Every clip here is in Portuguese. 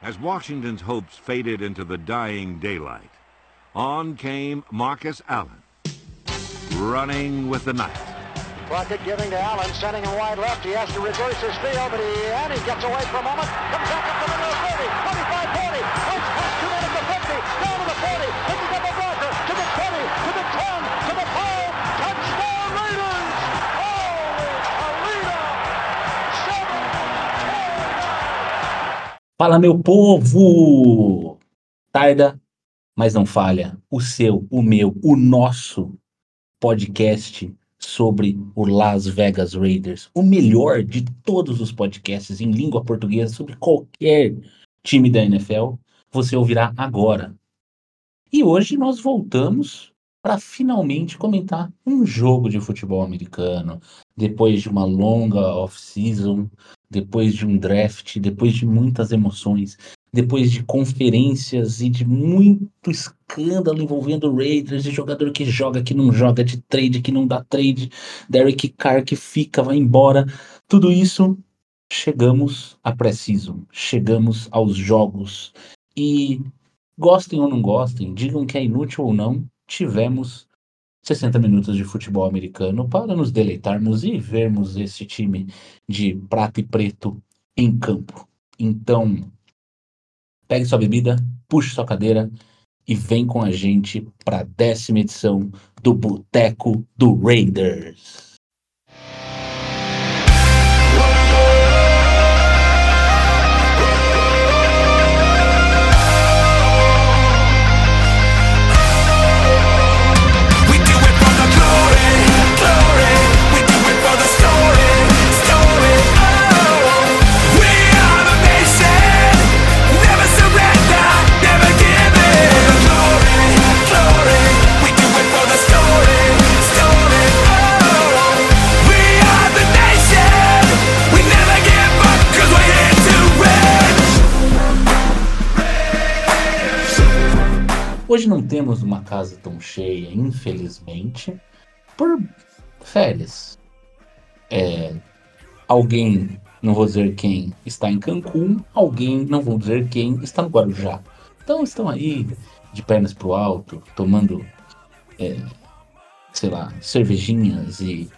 As Washington's hopes faded into the dying daylight, on came Marcus Allen, running with the knife. Crockett giving to Allen, sending him wide left. He has to reverse his field, but he and he gets away for a moment. Comes back up Fala, meu povo! Tarda, mas não falha. O seu, o meu, o nosso podcast sobre o Las Vegas Raiders. O melhor de todos os podcasts em língua portuguesa sobre qualquer time da NFL. Você ouvirá agora. E hoje nós voltamos para finalmente comentar um jogo de futebol americano. Depois de uma longa off-season, depois de um draft, depois de muitas emoções, depois de conferências e de muito escândalo envolvendo Raiders, de jogador que joga, que não joga, de trade, que não dá trade, Derek Carr que fica, vai embora, tudo isso, chegamos à pré-season, chegamos aos jogos. E gostem ou não gostem, digam que é inútil ou não, tivemos 60 minutos de futebol americano para nos deleitarmos e vermos esse time de prata e preto em campo. Então, pegue sua bebida, puxe sua cadeira e vem com a gente para a décima edição do Boteco do Raiders. Hoje não temos uma casa tão cheia, infelizmente, por férias. É, alguém, não vou dizer quem, está em Cancún, alguém, não vou dizer quem, está no Guarujá. Então estão aí de pernas pro alto, tomando, é, sei lá, cervejinhas e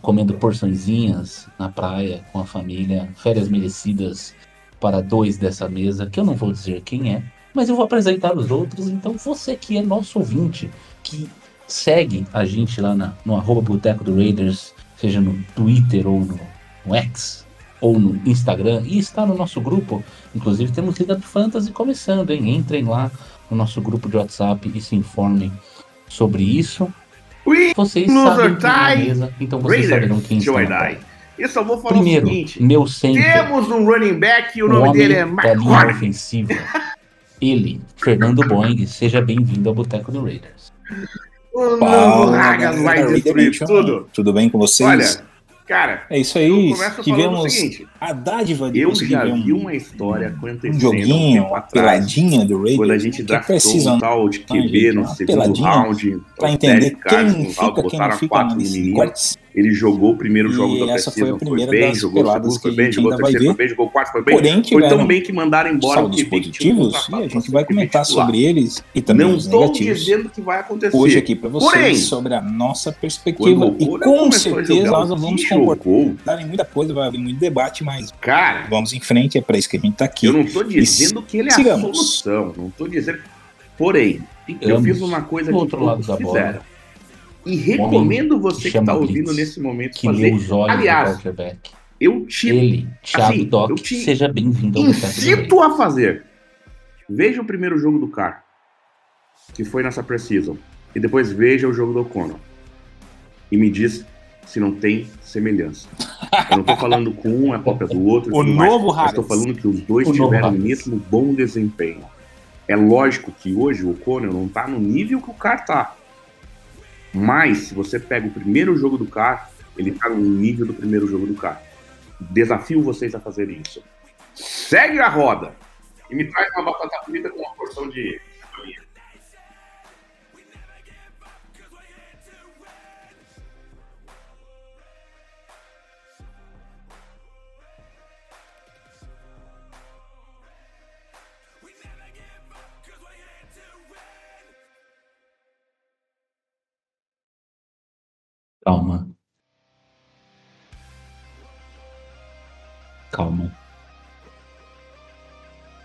comendo porçõezinhas na praia com a família, férias merecidas para dois dessa mesa, que eu não vou dizer quem é, mas eu vou apresentar os outros. Então, você que é nosso ouvinte, que segue a gente lá na, no arroba Boteco do Raiders, seja no Twitter ou no, no X, ou no Instagram, e está no nosso grupo. Inclusive, temos Liga do Fantasy começando, hein? Entrem lá no nosso grupo de WhatsApp e se informem sobre isso. We Vocês sabem quem é die, mesa, então vocês saberão quem Raiders, está na Die. Eu só vou falar Primeiro, o seguinte: meu center. temos um running back e o nome dele é McCormick. ofensiva. Ele, Fernando Boing, seja bem-vindo ao Boteco do Raiders. O Fala, novo Hagas vai galera, destruir Raider tudo. Tudo bem com vocês? Olha, cara, é isso aí. Tivemos seguinte: a dádiva de eu já um, vi uma história um acontecendo joguinho, um tempo uma atrás, peladinha do Raiders. quando a gente que draftou um tal de QB no segundo round, para o entender quem fica, quem não fica quatro no nesses menino. cortes. Ele jogou o primeiro E jogo da essa foi a pré-season, foi primeira bem, jogou o segundo, foi bem, jogou o vai terceiro, foi bem, jogou o quarto, foi bem. Porém, Foi tão bem que mandaram embora o QB positivos e a gente vai comentar sobre eles e também Não os estou negativos. dizendo que vai acontecer. Hoje aqui para vocês Porém, sobre a nossa perspectiva e com certeza nós vamos jogou, em muita coisa, vai haver muito debate, mas cara, vamos em frente, é para isso que a gente tá aqui. eu não tô dizendo que ele é a solução. Não tô dizendo. Porém, eu fiz uma coisa do que outro lado da bola. E recomendo você que chama tá ouvindo Blitz, nesse momento Que lê fazer. os olhos Aliás, do quarterback. Eu te Ele, Thiago assim, Doc, eu te seja bem-vindo ao incito a fazer. Veja o primeiro jogo do Car, que foi nessa preseason, e depois veja o jogo do O'Connell. E me diz se não tem semelhança. Eu não tô falando com um é cópia do outro, O tudo mais, novo mas Haggis. falando que os dois O novo tiveram o mesmo bom desempenho. É lógico que hoje o O'Connell não tá no nível que o Car tá. Mas, se você pega o primeiro jogo do Car, ele tá no nível do primeiro jogo do Car. Desafio vocês a fazerem isso. Segue a roda e me traz uma batata frita com uma porção de. Calma. Calma.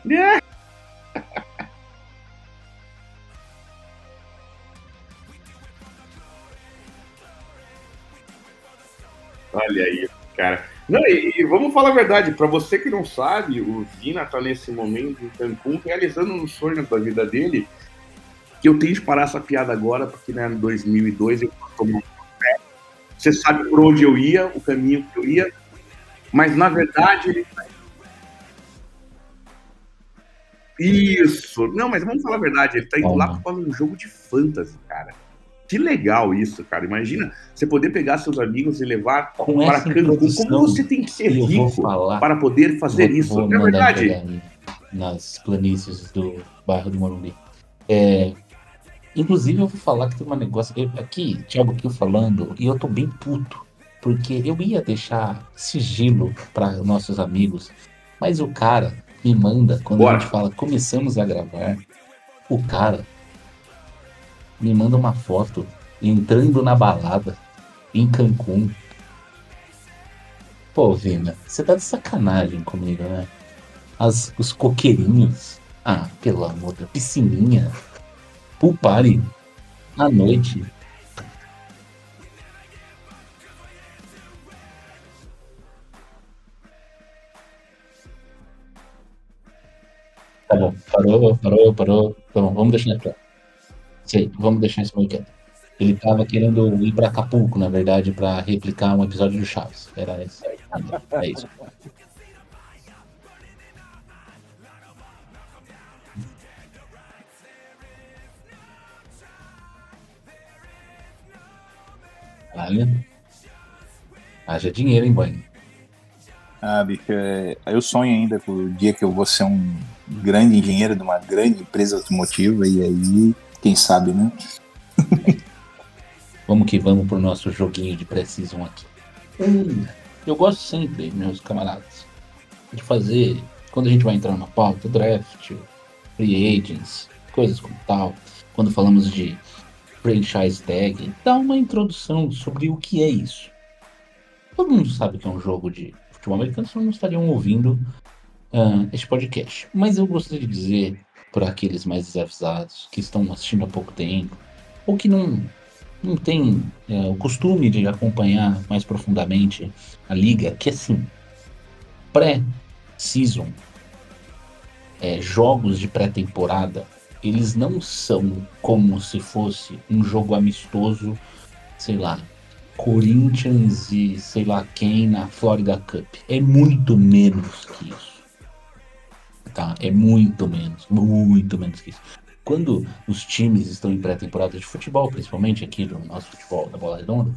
Olha aí, cara. Não, e, e vamos falar a verdade, para você que não sabe, o Vina tá nesse momento em Cancún realizando um sonho da vida dele, que eu tenho que parar essa piada agora, porque né, em 2002 eu tomei. Você sabe por onde eu ia, o caminho que eu ia, mas na verdade ele Isso. Não, mas vamos falar a verdade, ele tá indo lá para um jogo de fantasy, cara. Que legal isso, cara. Imagina você poder pegar seus amigos e levar Com para Cancún. Como você tem que ser rico para poder fazer Vou- isso? vou é verdade? Nas planícies do bairro do Morumbi. É, inclusive, eu vou falar que tem um negócio. eu- aqui, Thiago aqui falando, e eu tô bem puto. Porque eu ia deixar sigilo para nossos amigos, mas o cara me manda, quando Bora. a gente fala começamos a gravar, o cara me manda uma foto entrando na balada em Cancún. Pô, Vina, você tá de sacanagem comigo, né? As, os coqueirinhos. Ah, pelo amor da piscininha. Pool party. À noite. Tá bom, parou, parou, parou. Bom, vamos deixar quieto. Sei, vamos deixar isso meio. Ele tava querendo ir pra Acapulco, na verdade, pra replicar um episódio do Chaves. Era isso. É isso. Olha. Haja dinheiro, hein, boy? Ah, bicho, é, eu sonho ainda com o dia que eu vou ser um grande engenheiro de uma grande empresa automotiva e aí, quem sabe, né? Vamos que vamos pro nosso joguinho de Precision aqui. Eu gosto sempre, meus camaradas, de fazer, quando a gente vai entrar na pauta, draft, free agents, coisas como tal, quando falamos de franchise tag, dá uma introdução sobre o que é isso. Todo mundo sabe que é um jogo de futebol americano, senão não estariam ouvindo ah, este podcast. Mas eu gostaria de dizer para aqueles mais desavisados que estão assistindo há pouco tempo, ou que não não tem é, o costume de acompanhar mais profundamente a liga, que assim, pré-season, é, jogos de pré-temporada, eles não são como se fosse um jogo amistoso, sei lá, Corinthians e sei lá quem na Florida Cup. É muito menos que isso. Tá? É muito menos, muito menos que isso quando os times estão em pré-temporada de futebol, principalmente aqui do nosso futebol da bola redonda,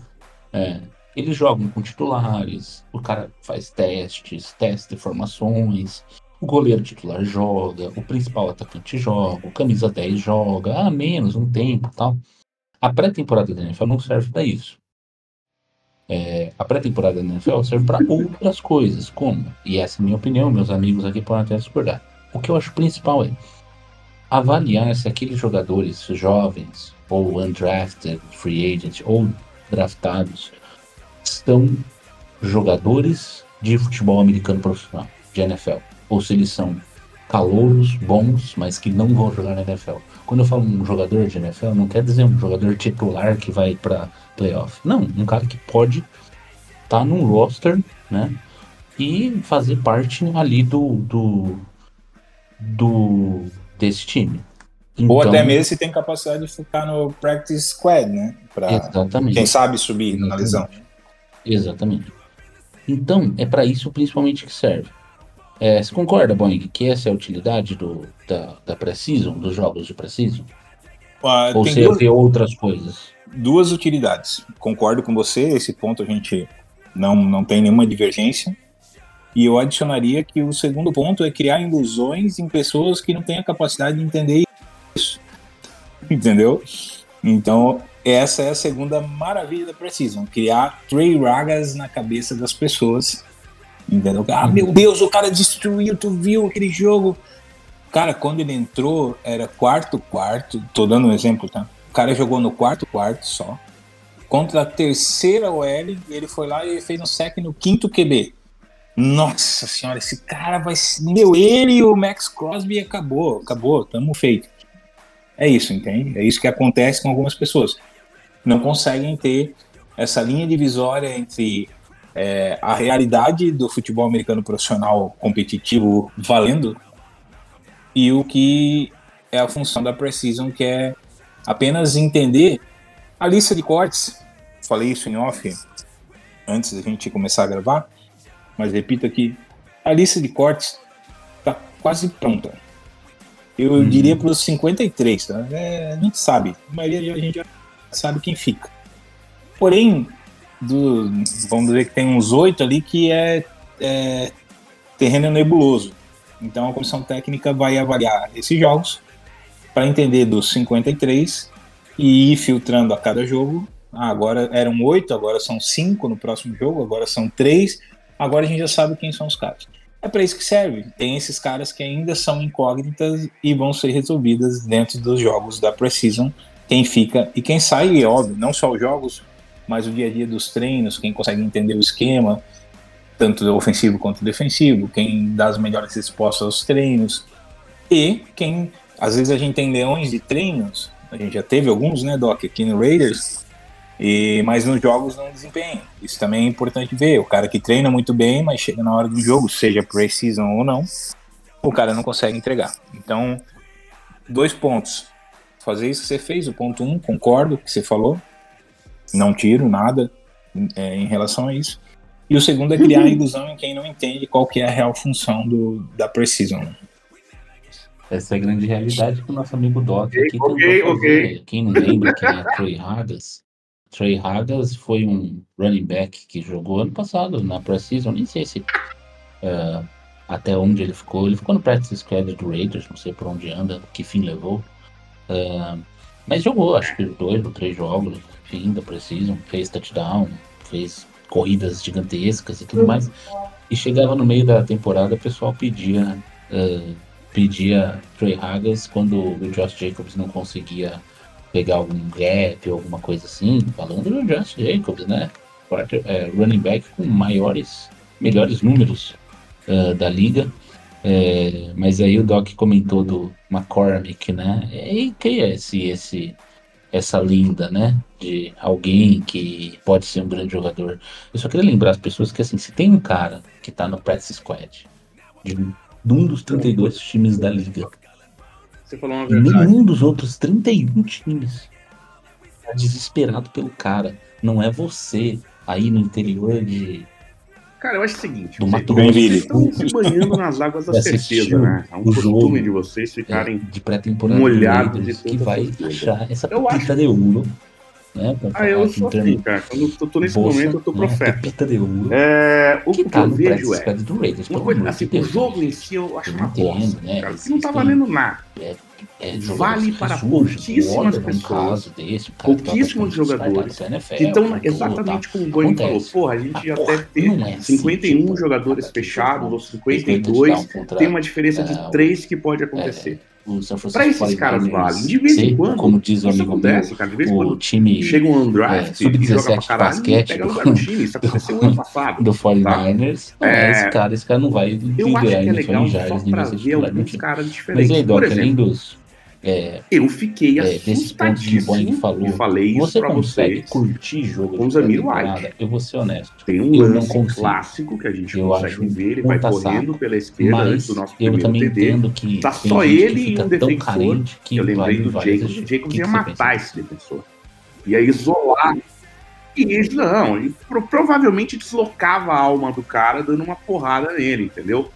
é, eles jogam com titulares, o cara faz testes, testa formações, o goleiro titular joga, o principal atacante joga, o camisa 10 joga, ah, menos um tempo tal. A pré-temporada da NFL não serve para isso. É, a pré-temporada da NFL serve para outras coisas, como, e essa é a minha opinião, meus amigos aqui podem até discordar. O que eu acho principal é avaliar se aqueles jogadores jovens ou undrafted, free agents ou draftados são jogadores de futebol americano profissional, de NFL, ou se eles são calouros, bons, mas que não vão jogar na NFL. Quando eu falo um jogador de NFL, não quer dizer um jogador titular que vai para playoff. Não, um cara que pode estar num roster, né? E fazer parte ali do, do, do desse time. Ou Então, até mesmo se tem capacidade de ficar no practice squad, né? Pra, Exatamente. quem sabe subir na Exatamente. lesão. Exatamente. Então, é para isso principalmente que serve. É, você concorda, Boeing, que essa é a utilidade do, da, da Precision, dos jogos de Precision? Ah, Ou você duas, vê outras coisas? duas utilidades. Concordo com você, esse ponto a gente não, não tem nenhuma divergência. E eu adicionaria que o segundo ponto é criar ilusões em pessoas que não têm a capacidade de entender isso. Entendeu? Então, essa é a segunda maravilha da Precision, criar Trey Ragas na cabeça das pessoas. Entendeu? Ah, meu Deus, o cara destruiu, tu viu aquele jogo. Cara, quando ele entrou, era quarto quarto, tô dando um exemplo, tá? O cara jogou no quarto quarto só. contra a terceira OL, ele foi lá e fez um sec no quinto QB. Nossa senhora, esse cara vai. Meu, ele e o Max Crosby acabou, acabou, tamo feito. É isso, entende? É isso que acontece com algumas pessoas. Não conseguem ter essa linha divisória entre é, a realidade do futebol americano profissional competitivo valendo e o que é a função da Precision, que é apenas entender a lista de cortes. Falei isso em off antes da gente começar a gravar, mas repito aqui: a lista de cortes está quase pronta. Eu Uhum. diria para os 53, tá? É, a gente sabe, a maioria a gente já sabe quem fica. Porém, do, vamos dizer que tem uns oito ali que é, é terreno nebuloso. Então a comissão técnica vai avaliar esses jogos para entender dos 53 e ir filtrando a cada jogo. Ah, agora eram oito, agora são cinco no próximo jogo, agora são três. Agora a gente já sabe quem são os caras. É para isso que serve. Tem esses caras que ainda são incógnitas e vão ser resolvidas dentro dos jogos da Precision. Quem fica e quem sai, óbvio, não só os jogos, mas o dia a dia dos treinos, quem consegue entender o esquema, tanto ofensivo quanto defensivo, quem dá as melhores respostas aos treinos e quem, às vezes a gente tem leões de treinos, a gente já teve alguns, né, Doc, aqui no Raiders, e, mas nos jogos não desempenha. Isso também é importante ver. O cara que treina muito bem, mas chega na hora do jogo, seja pre-season ou não, o cara não consegue entregar. Então, dois pontos. Fazer isso que você fez, o ponto um, concordo com o que você falou. Não tiro nada é, em relação a isso. E o segundo é criar a ilusão em quem não entende qual que é a real função do, da Precision. Essa é a grande realidade que o nosso amigo Doc Ok, aqui tentou ok, fazer. ok. Quem não lembra quem é Trey Hargas? Trey Hargas foi um running back que jogou ano passado na Precision, nem sei se eh, até onde ele ficou. Ele ficou no practice squad do Raiders, não sei por onde anda, que fim levou. Eh, mas jogou, acho que dois ou três jogos, enfim, da Precision, fez touchdown, fez corridas gigantescas e tudo mais. E chegava no meio da temporada, o pessoal pedia eh, pedia Trey Hagas quando o Josh Jacobs não conseguia pegar algum gap ou alguma coisa assim, falando do Josh Jacobs, né? É, running back com maiores, melhores números eh, da liga. É, mas aí o Doc comentou do McCormick, né? E quem é esse, esse, essa linda, né? De alguém que pode ser um grande jogador. Eu só queria lembrar as pessoas que assim, se tem um cara que tá no practice squad de de um dos 32 times da liga. Você falou uma verdade. nenhum dos outros 31 times tá desesperado pelo cara. Não é você aí no interior de. Cara, eu acho o seguinte: Do vocês- Mato vocês estão se banhando nas águas da certeza, né? É um costume de vocês ficarem. é, de pré-temporada do molhado Raiders de que vai achar essa Eu pepita de ouro. Né, Ah, eu sou assim, cara. Quando eu tô nesse bolsa, momento, eu tô né, profeta. Pepita de ouro. É, o que que, tá eu vejo é. do Raiders. Uma coisa, assim, o jogo em si eu acho Eu uma bosta, né? cara. Que não tá valendo nada. É, Vale jogadores para pouquíssimas pessoas, desse, que pouquíssimos jogadores NFL, Que estão exatamente tá? como o Boeing falou. Porra, a gente já deve ter é assim, 51 tipo, jogadores cara que fechados ou fez dois 52. touchdowns contra, Tem uma diferença é, de o- 3 que pode acontecer. Francisco Pra esses caras 49ers valem. De vez em quando, como diz o Isso amigo acontece, meu, cara. De vez em o quando time chega um é, undraft e sub-17 joga pra de caralho basquete e pega do- lugar no time. Isso aconteceu ano passado. do 49ers, não é É, esse cara, esse cara não vai Eu acho que é legal só pra ver alguns caras Mas diferentes. aí, Por Doc, além dos... é, eu fiquei É, que assustadíssimo falou, e falei isso você pra consegue vocês. curtir jogo com pré-temporada? White. Eu vou ser honesto. Tem um Eu lance clássico que a gente Eu consegue ver, ele vai correndo saco, pela esquerda antes do nosso eu primeiro também TD. entendo que Tá só ele e um defensor. que Eu lembrei do Jacobs. O Jacobs ia matar pensa esse defensor. Ia isolar. E ele, não, ele pro- provavelmente deslocava a alma do cara dando uma porrada nele, entendeu?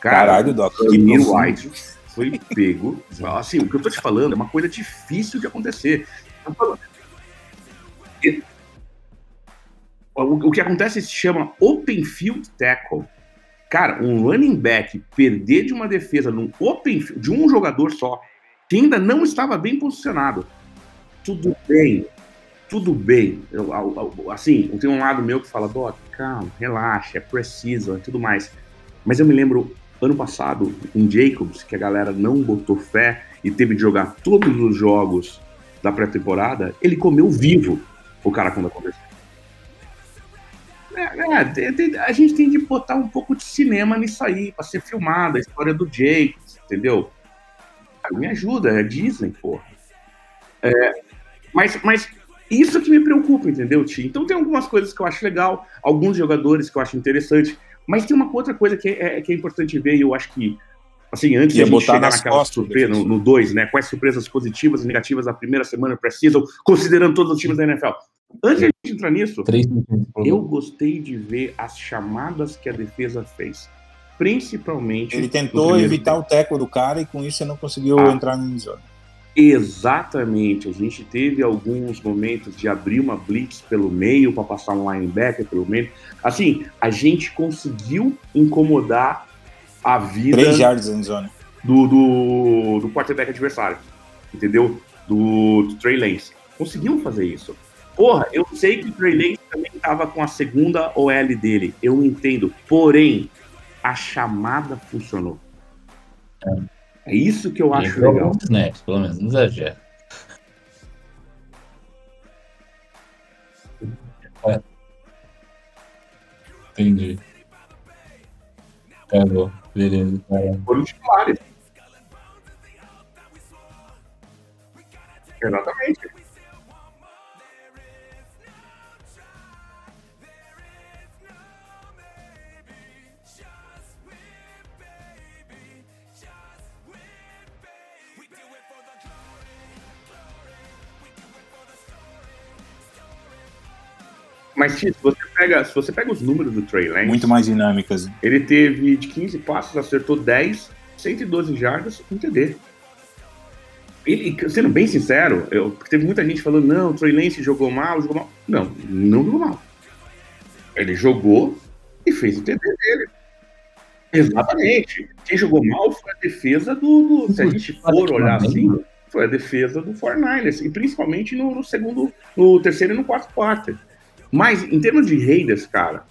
Cara, Caralho, Doc. que. White foi pego. Assim, o que eu tô te falando é uma coisa difícil de acontecer. O, que acontece se chama open field tackle. Cara, um running back perder de uma defesa num open field, de um jogador só, que ainda não estava bem posicionado. Tudo bem, tudo bem. Eu- eu- eu- assim, tem um lado meu que fala, Doc, calma, relaxa, é preciso e tudo mais. Mas eu me lembro, ano passado, em Jacobs, que a galera não botou fé e teve de jogar todos os jogos da pré-temporada, ele comeu vivo. o cara quando aconteceu. É, é, a gente tem de botar um pouco de cinema nisso aí, pra ser filmada, a história do Jake, entendeu? Me ajuda, é Disney, porra. É, mas, mas isso que me preocupa, entendeu, Ti? Então tem algumas coisas que eu acho legal, alguns jogadores que eu acho interessante, mas tem uma outra coisa que é, que é importante ver, e eu acho que, assim, antes de a gente botar chegar nas naquela surpresa, no defensor. 2, né? Quais surpresas positivas e negativas da primeira semana precisam, considerando todos os times da NFL. Antes de a gente entrar nisso, eu gostei de ver as chamadas que a defesa fez. Principalmente. Ele tentou evitar tempo. o teco do cara e com isso ele não conseguiu Ah. entrar no zona. Exatamente. A gente teve alguns momentos de abrir uma blitz pelo meio para passar um linebacker pelo meio. Assim, a gente conseguiu incomodar a vida Três jardas em zona. do, do, do quarterback adversário. Entendeu? Do, do Trey Lance. Conseguimos fazer isso. Porra, eu sei que o Trey Lance também estava com a segunda OL dele. Eu entendo. Porém, a chamada funcionou. É isso que eu acho Entrou legal. snaps, pelo menos, não exagera. É. Entendi. Acabou. Beleza, cara. Foram titulares. Exatamente. Mas, Tito, se você pega, se você pega os números do Trey Lance, Muito mais dinâmicas. ele teve de 15 passos, acertou 10, 112 jardas, um TD. Ele, sendo bem sincero, eu, porque teve muita gente falando, não, o Trey Lance jogou mal, jogou mal. Não, não jogou mal. Ele jogou e fez o TD dele. Exatamente. Quem jogou mal foi a defesa do. do- se a gente for olhar assim, foi a defesa do 49ers, e principalmente no, no segundo, no terceiro e no quarto quarto. Mas, em termos de Raiders, cara,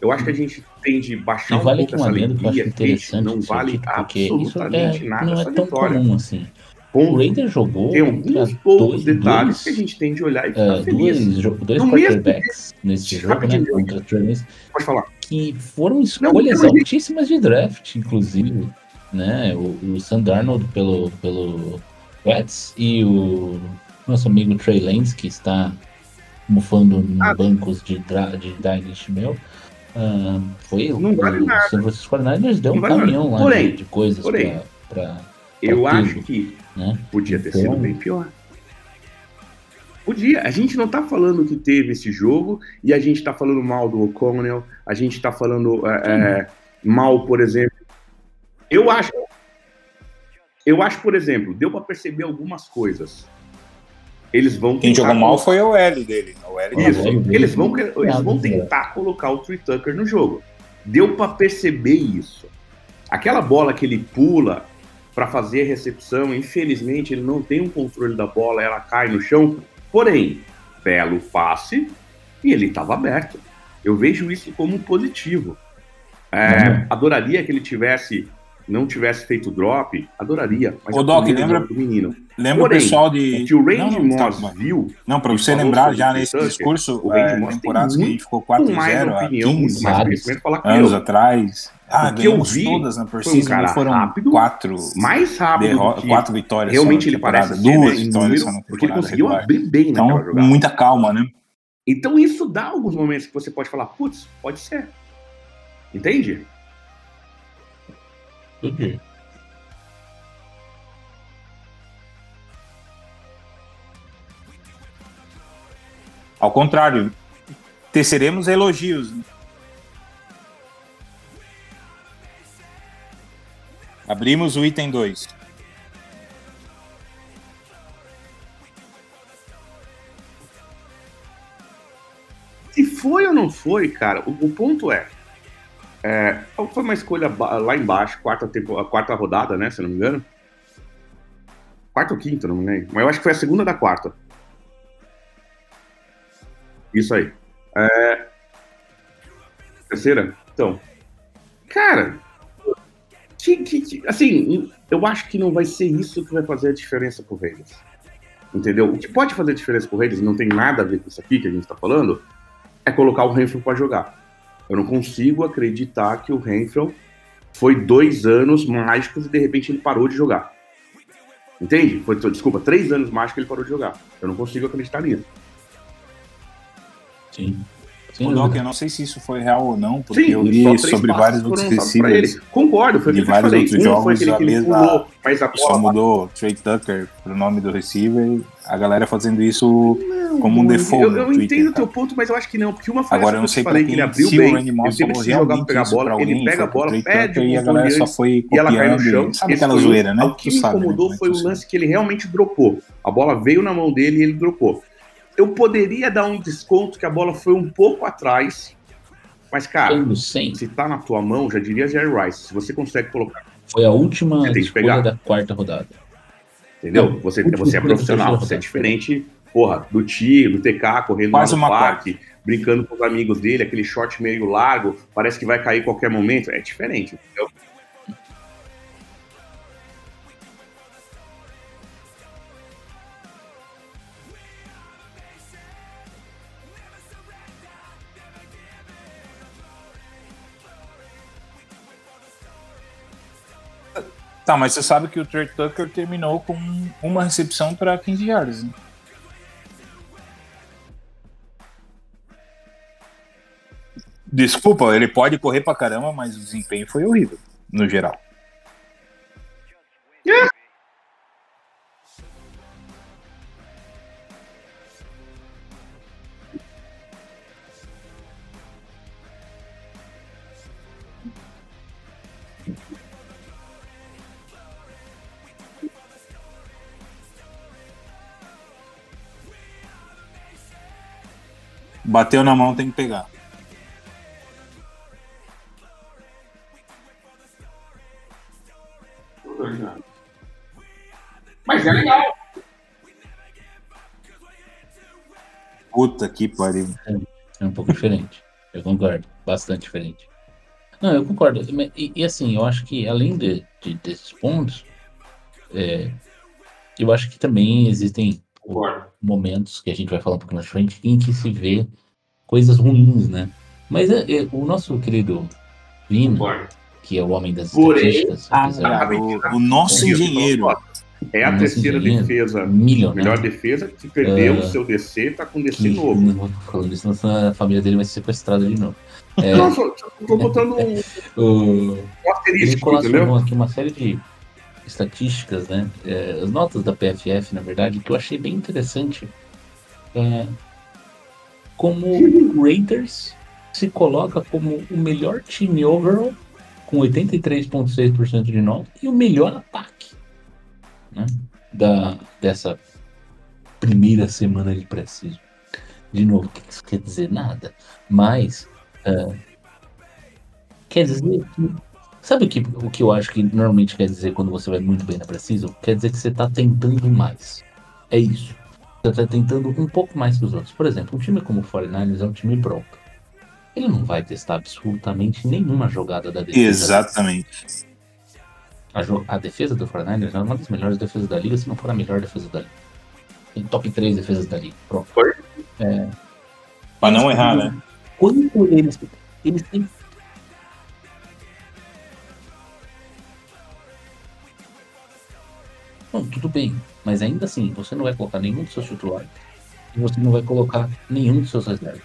eu acho que a gente tem de baixar E um vale pouco aqui um essa adendo que eu acho alegria, que interessante não isso vale isso absolutamente é, nada não é essa tão vitória. comum assim. O. Raider jogou Tem alguns poucos dois, detalhes dois, que a gente tem de olhar e é, ficar feliz. dois, dois quarterbacks nesse jogo, né? Contra Lance, Pode falar. que foram escolhas mas- altíssimas de draft, inclusive, né? O, o Sam Darnold pelo, pelo Pets e o nosso amigo Trey Lance, que está mufando em Ah. bancos de, de Dynasty meu. ah, foi Não o, vale o nada. San Francisco 49ers deu Não um vale nada. caminhão lá Porém, de, de coisas porém, para Eu Tá acho que né? podia ter Então- sido bem pior. Podia. A gente não tá falando que teve esse jogo e a gente tá falando mal do O'Connell, a gente tá falando é, é, mal, por exemplo. Eu acho. Eu acho, por exemplo, deu pra perceber algumas coisas. Eles vão Quem jogou mal colocar- foi o L dele. O L Isso, Olha, ele eles vão, eles vão nada, tentar colocar o Trey Tucker no jogo. Deu pra perceber isso. Aquela bola que ele pula pra fazer a recepção, infelizmente ele não tem um controle da bola, ela cai no chão. Porém, belo passe e ele estava aberto. Eu vejo isso como positivo. É, Uhum. Adoraria que ele tivesse não tivesse feito drop, adoraria. Mas o Doc, lembra- do menino. Lembra Porém, o pessoal de. O que o Randy Não, tá, Moss mas- viu Não, pra e você lembrar já nesse Tucker, discurso, o Randy é, Moss tem temporadas que a muito gente ficou muito mais 4-0 há opinião, 15 muito mais sabe? conhecimento falar que anos eu. atrás. Ah, O que eu vi todas na foi um foram rápido, quatro, mais rápido quatro vitórias realmente ele temporada, parece ser, duas né, vitórias número, porque ele temporada conseguiu regular. abrir bem Então, muita calma, né? Então isso dá alguns momentos que você pode falar, putz, pode ser. Entende? Entendi. Ao contrário, teceremos elogios. Abrimos o item 2. Se foi ou não foi, cara, o, o ponto é, é, Foi uma escolha lá embaixo, quarta, tempo, a quarta rodada, né? Se não me engano. Quarta ou quinta, não me lembro. Mas eu acho que foi a segunda da quarta. Isso aí. É, Terceira? Então. Cara, que, que- assim, eu acho que não vai ser isso que vai fazer a diferença pro Vegas. Entendeu? O que pode fazer diferença pro Raiders, não tem nada a ver com isso aqui que a gente tá falando, é colocar o Renfro para jogar. Eu não consigo acreditar que o Renfro foi dois anos mágicos e de repente ele parou de jogar. Entende? Foi, desculpa, três anos mágicos que ele parou de jogar. Eu não consigo acreditar nisso. Sim. Sem O Doc, eu não sei se isso foi real ou não, porque eu só li sobre vários outros receivers. ele. Concordo, foi o de que eu te vários falei. outros Um foi jogos, aquele a que ele mesma- pulou, mas a Só mudou Trey Tucker pro nome do receiver, a galera fazendo isso como um Não, default Eu, eu Twitter, entendo o teu ponto, mas eu acho que não, porque uma foi Agora eu não que sei eu falei, que ele abriu se bem, o Randy Moss ele jogar pra pegar a isso pra bola, ele alguém, pega a bola, pede e a galera só foi e ela cai no chão. sabe aquela zoeira, né? O que me né, incomodou como é foi o lance que ele realmente dropou. A bola veio na mão dele e ele dropou. Eu poderia dar um desconto que a bola foi um pouco atrás, mas, cara, Sendo 100, se tá na tua mão, já diria Jerry Rice, se você consegue colocar, foi a última Você tem que escolha pegar. da quarta rodada. entendeu? Não, Você, você é profissional, você é diferente, porra, do tio, do TK, correndo no parque, brincando com os amigos dele, aquele short meio largo, parece que vai cair a qualquer momento. É diferente, entendeu? Tá, mas você sabe que o Trey Tucker terminou com uma recepção para 15 yards, né? Desculpa, ele pode correr pra caramba, mas o desempenho foi horrível, no geral. Bateu na mão, tem que pegar. Mas é legal. Puta que pariu. É um pouco diferente. Eu concordo. Bastante diferente. Não, eu concordo. E, e assim, eu acho que além de, de- desses pontos, é, eu acho que também existem momentos que a gente vai falar um pouco na frente em que se vê coisas ruins, né? Mas é, é, o nosso querido Vina, que é o homem das Porém, estatísticas, Ah, o, o nosso engenheiro. É a terceira defesa, milionário, melhor defesa, que perdeu o seu DC, tá com DC que, novo. não vou falando isso, senão a família dele vai ser sequestrada de novo. É, Não, só, só tô botando um, o, um asterisco, entendeu? aqui uma série de estatísticas, né? É, as notas da PFF, na verdade, que eu achei bem interessante. É, como o Raiders se coloca como o melhor time overall, com 83,6% de nota, e o melhor ataque né? da, dessa primeira semana de preciso. De novo, que isso quer dizer? Nada. Mas é, quer dizer que Sabe o que, o que eu acho que normalmente quer dizer quando você vai muito bem na Precision? Quer dizer que você está tentando mais. É isso. Você está tentando um pouco mais que os outros. Por exemplo, um time como o 49ers é um time pronto. Ele não vai testar absolutamente nenhuma jogada da defesa. Exatamente. A, a defesa do 49ers é uma das melhores defesas da liga, se não for a melhor defesa da liga. Tem top 3 defesas da liga. Pronto. Pra não errar, né? Quanto eles, eles têm. Não, tudo bem, mas ainda assim, você não vai colocar nenhum dos seus titulares e você não vai colocar nenhum dos seus reservas.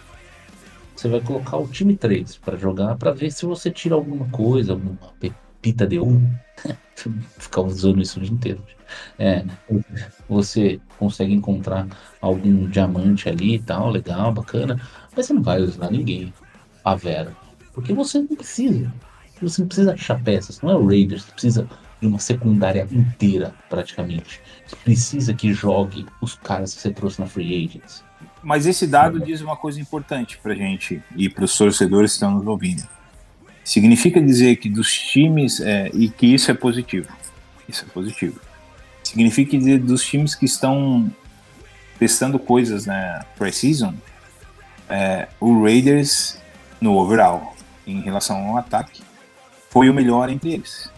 Você vai colocar o time 3 para jogar para ver se você tira alguma coisa, alguma pepita de um. Ficar usando isso o dia inteiro. É, você consegue encontrar algum diamante ali e tal, legal, bacana, mas você não vai usar ninguém a Vera. Porque você não precisa. Você não precisa achar peças. Não é o Raiders que precisa de uma secundária inteira, praticamente. Precisa que jogue os caras que você trouxe na Free Agents. Mas esse dado diz uma coisa importante pra gente e pros torcedores que estão nos ouvindo. Significa dizer que dos times, é, e que isso é positivo. Isso é positivo. Significa dizer dos times que estão testando coisas na pre-season, é, o Raiders, no overall, em relação ao ataque, foi o melhor entre eles.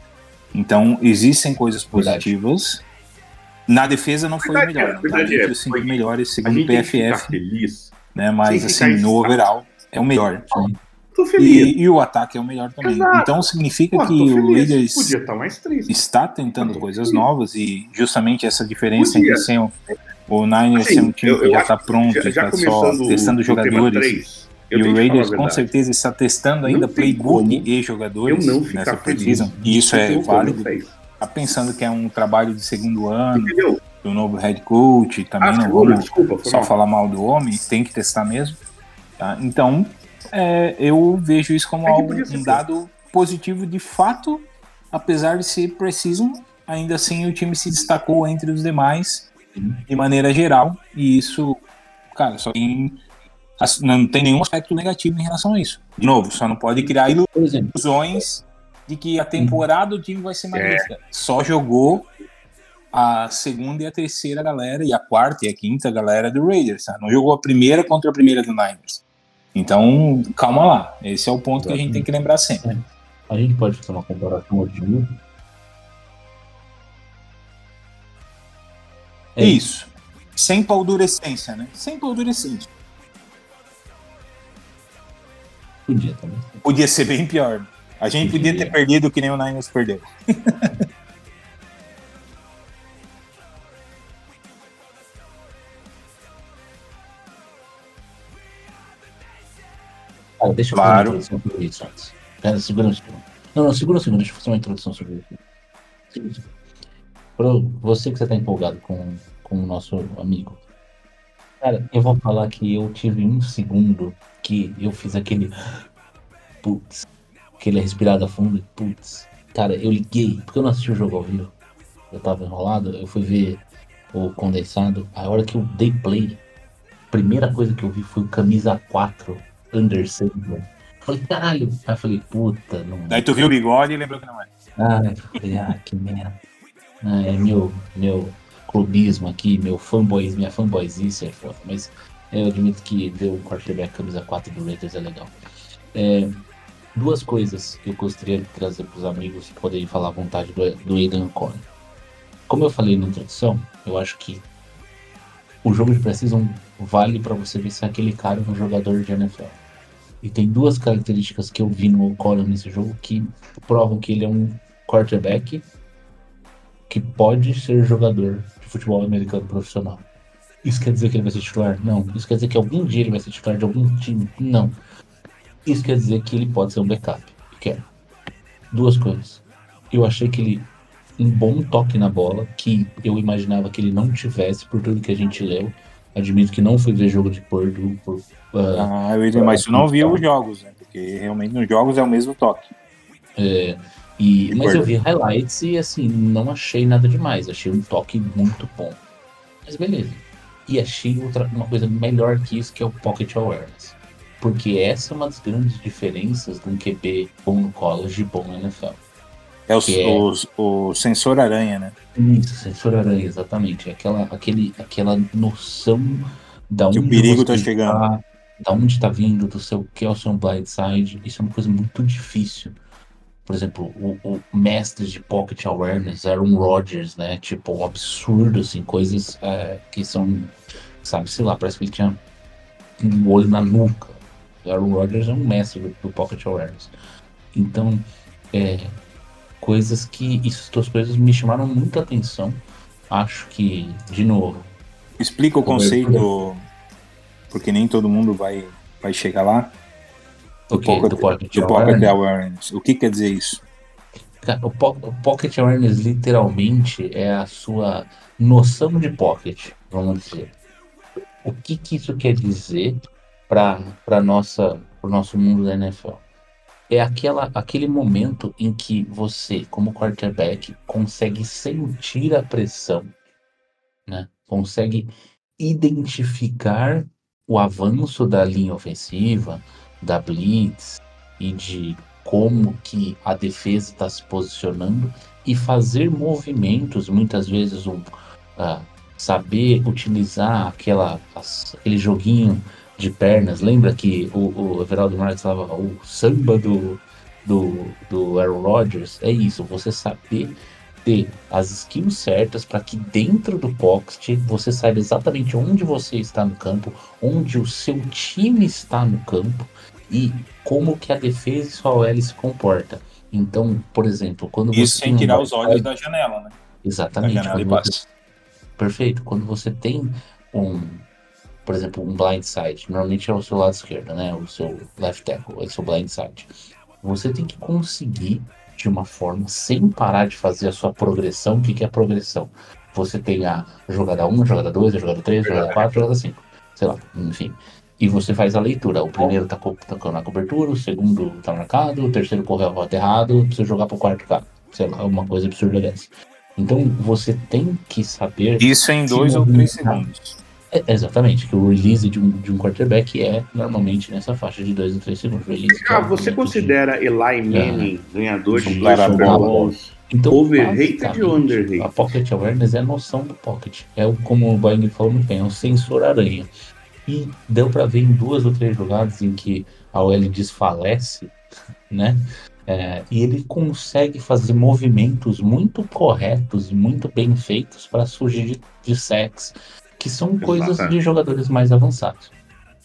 Então, existem coisas Verdade. positivas Na defesa não foi o melhor, é, não, tá? verdade Entre é, os cinco foi- melhores, segundo o PFF, feliz. né? Mas assim, no overall é o melhor. Tô feliz. E, e o ataque é o melhor também. Exato. Então significa Pô, que o. Raiders está tentando coisas feliz. novas e justamente essa diferença Podia. entre ser um, o Niners Assim, ser um time eu- que eu já está pronto, Já, e já está só começando testando o, o jogadores. 3, eu E o Raiders com certeza está testando Não ainda playbook e jogadores Eu não nessa precisão. E isso é válido. Conan fez. Tá pensando que é um trabalho de segundo ano, Entendeu? do novo head coach, também Ah, não segura, vamos desculpa, foi só mal. falar mal do homem, tem que testar mesmo. tá? Então, é, eu vejo isso como É algo, um dado positivo de fato, apesar de ser preciso, ainda assim o time se destacou entre os demais de maneira geral, e isso, cara, só tem. Não tem nenhum aspecto negativo em relação a isso. De novo, só não pode criar ilusões de que a temporada do time vai ser É. magnífica. Só jogou a segunda e a terceira galera, e a quarta e a quinta galera do Raiders, tá? Não jogou a primeira contra a primeira do Niners. Então, calma lá. Esse é o ponto que a gente tem que lembrar sempre. a gente pode fazer uma comparação hoje. É isso. Sem paldurecência, né? Sem paldurecência. Podia também. Podia ser bem pior. A gente podia ter perdido que nem o Niners perdeu. Cara, deixa eu Claro. fazer uma introdução sobre isso antes. Pera, segura um segundo. Não, não, segura um segundo, deixa eu fazer uma introdução sobre isso. Pro, você que você tá empolgado com, com o nosso amigo. Cara, eu vou falar que eu tive um segundo que eu fiz aquele. Putz. Aquele respirada fundo putz. Cara, eu liguei, porque eu não assisti o jogo ao vivo. Eu tava enrolado, eu fui ver o condensado. A hora que eu dei play, a primeira coisa que eu vi foi o camisa 4 Undersand. Falei, caralho. Aí eu falei, puta, não. Daí tu viu o bigode e lembrou que não é. Ah, eu falei, ah, que merda. Ah, é meu, meu clubismo aqui, meu fanboys, minha fanboyzice é foda. Mas eu admito que ver o quarterback camisa 4 do Raiders é legal. É, duas coisas que eu gostaria de trazer para os amigos poderem falar à vontade do, do Aidan Cohen. Como eu falei na introdução, eu acho que o jogo de precisão vale para você ver se aquele cara é um jogador de NFL. E tem duas características que eu vi no Cohen nesse jogo que provam que ele é um quarterback que pode ser jogador futebol americano profissional. Isso quer dizer que ele vai ser titular? Não. Isso quer dizer que algum dia ele vai ser titular de algum time? Não. Isso quer dizer que ele pode ser um backup. Quer. Duas coisas. Eu achei que ele um bom toque na bola, que eu imaginava que ele não tivesse por tudo que a gente leu. Admito que não fui ver jogo de Purdue por ah, Ah, eu mas tu não viu os jogos, né? Porque realmente nos jogos é o mesmo toque. É, e, mas eu vi highlights e assim, não achei nada demais. Achei um toque muito bom. Mas beleza. E achei outra, uma coisa melhor que isso, que é o Pocket Awareness. Porque essa é uma das grandes diferenças de um QB bom no college e bom na NFL. É o, Que é- o, o sensor aranha, né? Isso, sensor aranha, exatamente. Aquela, aquele, aquela noção da Que onde o perigo tá você chegando. tá, da onde tá vindo, do seu Kelson Blindside. Isso é uma coisa muito difícil. Por exemplo, o, o mestre de Pocket Awareness, Aaron Rodgers, né? Tipo, um absurdo, assim, coisas é, que são, sabe, sei lá, parece que ele tinha um olho na nuca. Aaron Rodgers é um mestre do, do Pocket Awareness. Então, é, coisas que, essas duas coisas me chamaram muita atenção. Acho que, de novo, Explica o conceito, porque nem todo mundo vai, vai chegar lá. O que Pocket- do Pocket Do Pocket Awareness. Awareness. O que quer dizer isso? O, po- o Pocket Awareness literalmente é a sua noção de pocket, vamos dizer. O que, que isso quer dizer para o nosso mundo da NFL? É aquela, aquele momento em que você, como quarterback, consegue sentir a pressão, né? Consegue identificar o avanço da linha ofensiva, da blitz e de como que a defesa está se posicionando e fazer movimentos, muitas vezes um, ah, saber utilizar aquela, aquele joguinho de pernas. Lembra que o, o Everaldo Marques falava o samba do, do, do Aaron Rodgers? É isso, você saber ter as skills certas para que dentro do pocket você saiba exatamente onde você está no campo, onde o seu time está no campo e como que a defesa e sua OL se comporta. Então, por exemplo, quando Isso você sem um tirar os olhos da janela, né? Da Exatamente. janela você, perfeito. Quando você tem um, por exemplo, um blind side, normalmente é o seu lado esquerdo, né? O seu left tackle, é o seu blind side. Você tem que conseguir, de uma forma, sem parar de fazer a sua progressão. O que, que é progressão? Você tem a jogada 1, a jogada 2, a jogada 3, a jogada 4, a jogada 5. Sei lá, enfim. E você faz a leitura. O primeiro tá, co- tá na cobertura, o segundo tá marcado, o terceiro correu a rota errado, precisa jogar pro quarto cara. Sei lá, uma coisa absurda dessa. Então você tem que saber. Isso em dois ou três segundos. É, exatamente, que o release de um, de um quarterback é normalmente nessa faixa de 2 ou 3 segundos. Release, é Ah, você movimento de- considera Eli Manning ganhador de dois Super. Bowls Então, overrated ou underrated? A pocket awareness é a noção do pocket. É o, como o Boeing falou no PEN, é o sensor aranha. E deu pra ver em duas ou três jogadas em que a OL desfalece, né? É, e ele consegue fazer movimentos muito corretos e muito bem feitos para fugir de, de sacks, que são coisas de jogadores mais avançados.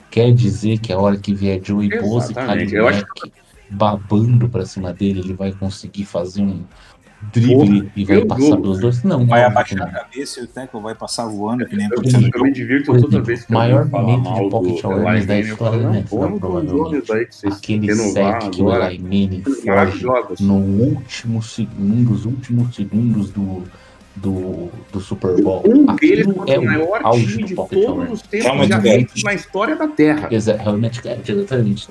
Quer dizer que a hora que vier Joey Bosa e acho Kalinek babando pra cima dele, ele vai conseguir fazer um drible e vai eu passar pelos dois? Não, Vai abaixar a cabeça e o tackle vai passar voando, que nem Eu, aconteceu eu me divirto toda vez que maior alguém fala momento de mal do pocket awareness da eu história, né? provavelmente. Aquele sec que o Manning foge no último segundo, os últimos segundos do, do, do Super Bowl. Um deles é o maior auge time de pocket todos os tempos Realmente já é. feitos na história da Terra. Exa- Realmente, é, exatamente.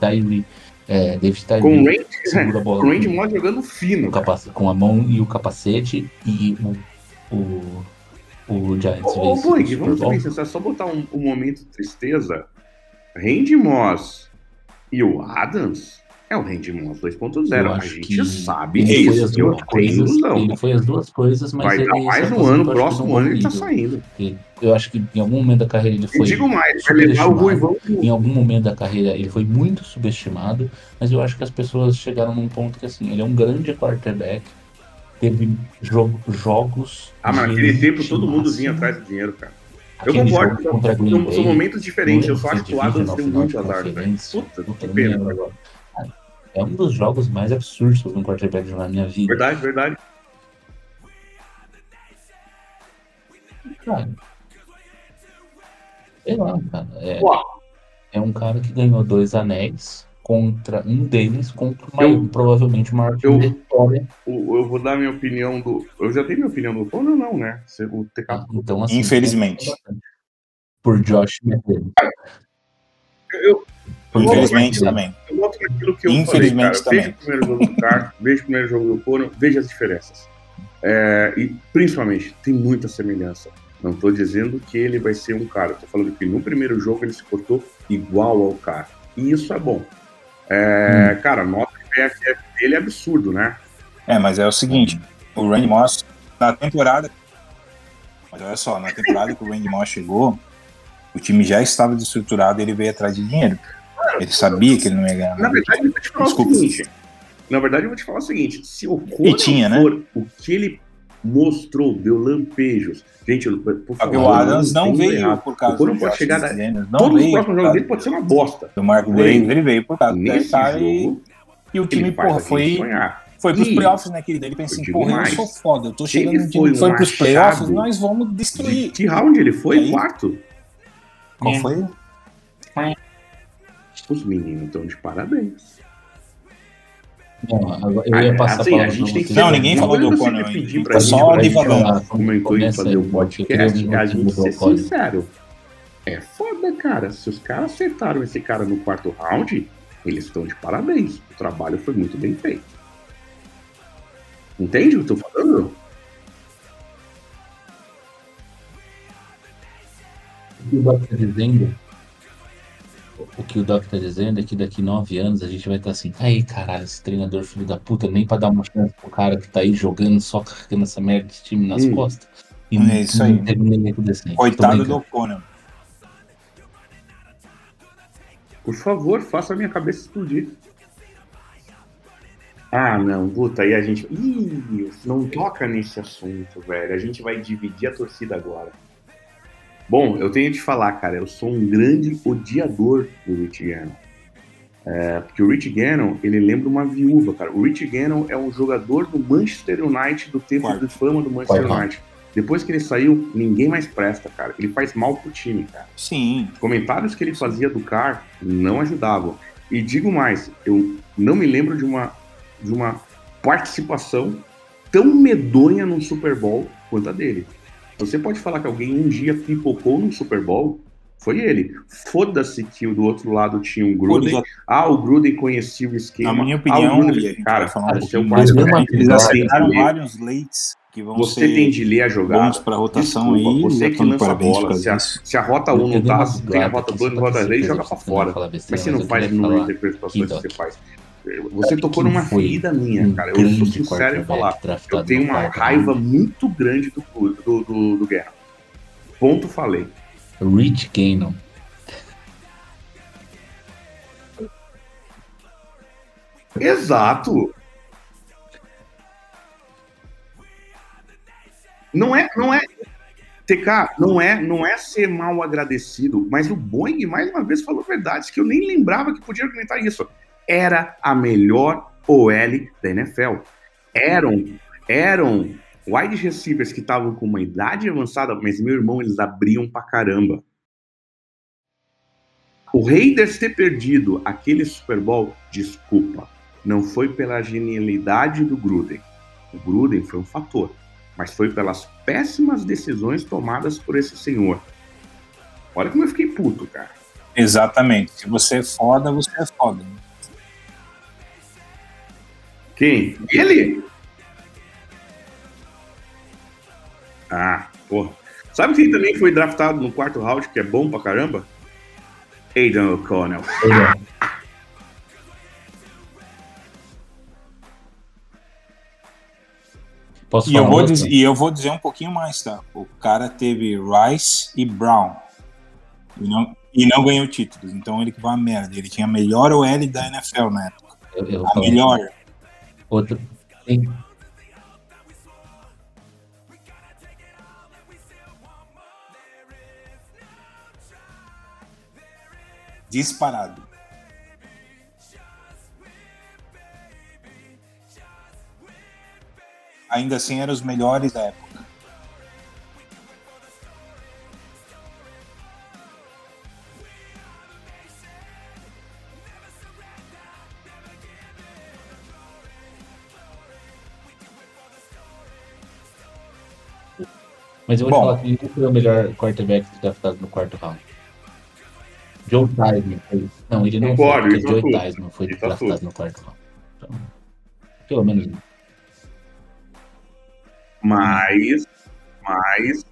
Tyree, é, David Com o Tyree Randy, segura a bola com com- Moss jogando fino. com a mão e o capacete e o, o, o Giants Ô, ô Super vamos ser bem sinceros, só botar um, um momento de tristeza. Randy Moss e o Adams é o Randy Moss 2.0. Eu A gente sabe disso. Eu tenho ilusão. ele foi as duas coisas, mas Vai ele dar mais um ano, próximo ano ele tá saindo. Eu acho que em algum momento da carreira ele foi digo mais, vai levar o. Ruivão em algum momento da carreira ele foi muito subestimado, mas eu acho que as pessoas chegaram num ponto que assim, ele é um grande quarterback, teve jo- jogos. Ah, mas naquele tempo todo mundo vinha atrás do dinheiro, cara. Eu concordo, jogo são, são momentos diferentes. Eu só acho que o Adams deu final muito azar, velho. Puta, que não me pena. agora. É um dos jogos mais absurdos de um quarterback jogar na minha vida. Verdade, verdade. Cara, sei lá, cara. É, é um cara que ganhou dois anéis contra um deles, contra o maior, Eu- provavelmente o maior time eu- da história. O- Eu vou dar minha opinião do. Eu já tenho minha opinião do Conan, não, né? Você- O TK. Então, assim, Infelizmente. Por Josh McDaniels. Eu, eu Infelizmente também. Eu volto naquilo que eu Infelizmente falei, cara. Veja o primeiro jogo do Car, veja o primeiro jogo do Conan, veja as diferenças. É, e principalmente, tem muita semelhança. Não tô dizendo que ele vai ser um cara. Tô falando que no primeiro jogo ele se portou igual ao cara. E isso é bom. É, Cara, a nota PFF dele é absurdo, né? É, mas é o seguinte, o Randy Moss, na temporada. Mas olha só, na temporada que o Randy Moss chegou, o time já estava desestruturado e ele veio atrás de dinheiro. Ele sabia que ele não ia ganhar. Na nada. verdade, eu vou te falar Desculpa. o seguinte. Na verdade, eu vou te falar o seguinte. Se o Conan tinha, né? for o que ele mostrou, deu lampejos. Gente, por favor. o Adams não veio errado. por causa O Conan do pode chegar da- não Todos os veio próximos por jogos dele pode ser uma bosta. do Mark Porém, Davis, ele veio por causa do Nesse e, jogo, e o time, porra, foi, sonhar. foi pros E playoffs, né, querido? Ele pensa assim, porra, mais, eu sou foda, eu tô chegando no time foi que foi pros playoffs, nós vamos De destruir. que round ele foi? Quarto? Qual É. Os meninos estão de parabéns. Não, eu ia Ah, passar assim, a a gente tem que você. ser- Não, ninguém falou coisa do eu tá gente, só pra gente divagando. falar, comentou em fazer o eu podcast, é a gente o ser sincero. É foda, cara. Se os caras acertaram esse cara no quarto round, eles estão de parabéns. O trabalho foi muito bem feito. Entende o que eu tô falando? O que o Doc tá dizendo, o que o Doc tá dizendo é que daqui nove anos a gente vai estar assim, aí caralho, esse treinador filho da puta, nem pra dar uma chance pro cara que tá aí jogando, só carregando essa merda desse time nas Hum. costas. E É não- isso não aí. teve. Tô Coitado do Conan. Por favor, faça a minha cabeça explodir. Ah, não, puta, aí a gente. Ih, não toca nesse assunto, velho. A gente vai dividir a torcida agora. Bom, eu tenho que te falar, cara, eu sou um grande odiador do Rich Gannon. É, porque o Rich Gannon, ele lembra uma viúva, cara. O Rich Gannon é um jogador do Manchester United, do tempo Quarto. de fama do Manchester Quarto. United. Depois que ele saiu, ninguém mais presta, cara. Ele faz mal pro time, cara. Sim. Os comentários que ele fazia do Car não ajudavam. E digo mais, eu não me lembro de uma, de uma participação tão medonha num Super Bowl quanto a dele. Você pode falar que alguém um dia pipocou num Super Bowl? Foi ele. Foda-se que o do outro lado tinha um Gruden. Ah, o Gruden conhecia o esquema. Na minha ah, o opinião, Gruden... e a gente cara, falar um é pouquinho mesmo frente, eles acertaram vários leads que vão Você ser tem de ler a jogada. pra rotação Desculpa, aí. você que lança a bola. Se a, se a rota 1 não Eu dei tá, tem a rota aqui, 2 e só rota pra 3, você joga não vai fora. Mas você não faz no falar interpretações que você faz. Você tocou Quem numa ferida minha, cara. Eu sou sincero em falar. Eu tenho uma raiva muito grande do, do, do, do Guerra. Ponto falei. Rich Gannon. Exato. Não é, não é, TK, não é, não é ser mal agradecido, mas o Boeing mais uma vez falou verdades que eu nem lembrava que podia argumentar isso. Era a melhor OL da NFL. Eram, eram wide receivers que estavam com uma idade avançada, mas meu irmão eles abriam pra caramba. O Raiders ter perdido aquele Super Bowl, desculpa, não foi pela genialidade do Gruden. O Gruden foi um fator, mas foi pelas péssimas decisões tomadas por esse senhor. Olha como eu fiquei puto, cara. Exatamente. Se você é foda, você é foda. Quem? Ele? Ah, porra. Sabe quem também foi draftado no quarto round, que é bom pra caramba? Aidan O'Connell. Posso E eu, vou dizer, e eu vou dizer um pouquinho mais, tá? O cara teve Rice e Brown. E não, e não ganhou títulos. Então ele que vai a merda. Ele tinha a melhor OL da NFL na época. Eu, eu A melhor. Outra. Tem- Disparado. Ainda assim, eram os melhores da época. Mas eu vou Bom. te falar que quem foi o melhor quarterback draftado no quarto round. Joe foi- Não, ele não Concordo, foi, porque é Joe tudo. Theismann foi Isso é draftado tudo. no quarto round. Então, pelo menos Mas, mas,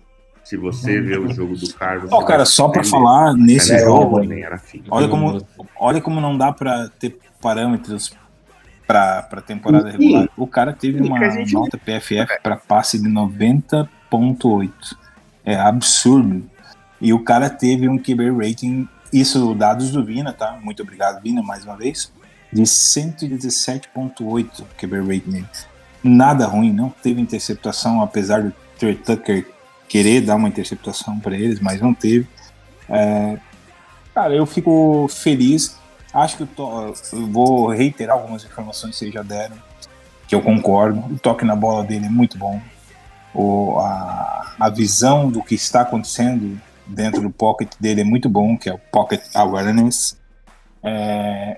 se você vê o jogo do Carlos. Ó, cara, só pra falar nesse É, jogo, nem era olha como, olha como não dá pra ter parâmetros pra, pra temporada Sim. regular. O cara teve Sim, uma nota PFF pra passe de 90.8. É absurdo. E o cara teve um QB rating, isso dados do Vina, tá? Muito obrigado, Vina, mais uma vez. De 117.8 QB rating. Nada ruim, não teve interceptação, apesar do Trey Tucker querer dar uma interceptação para eles, mas não teve. É, cara, eu fico feliz. Acho que eu, to- eu vou reiterar algumas informações que vocês já deram, que eu concordo. O toque na bola dele é muito bom. O, a, a visão do que está acontecendo dentro do pocket dele é muito bom, que é o pocket awareness. É,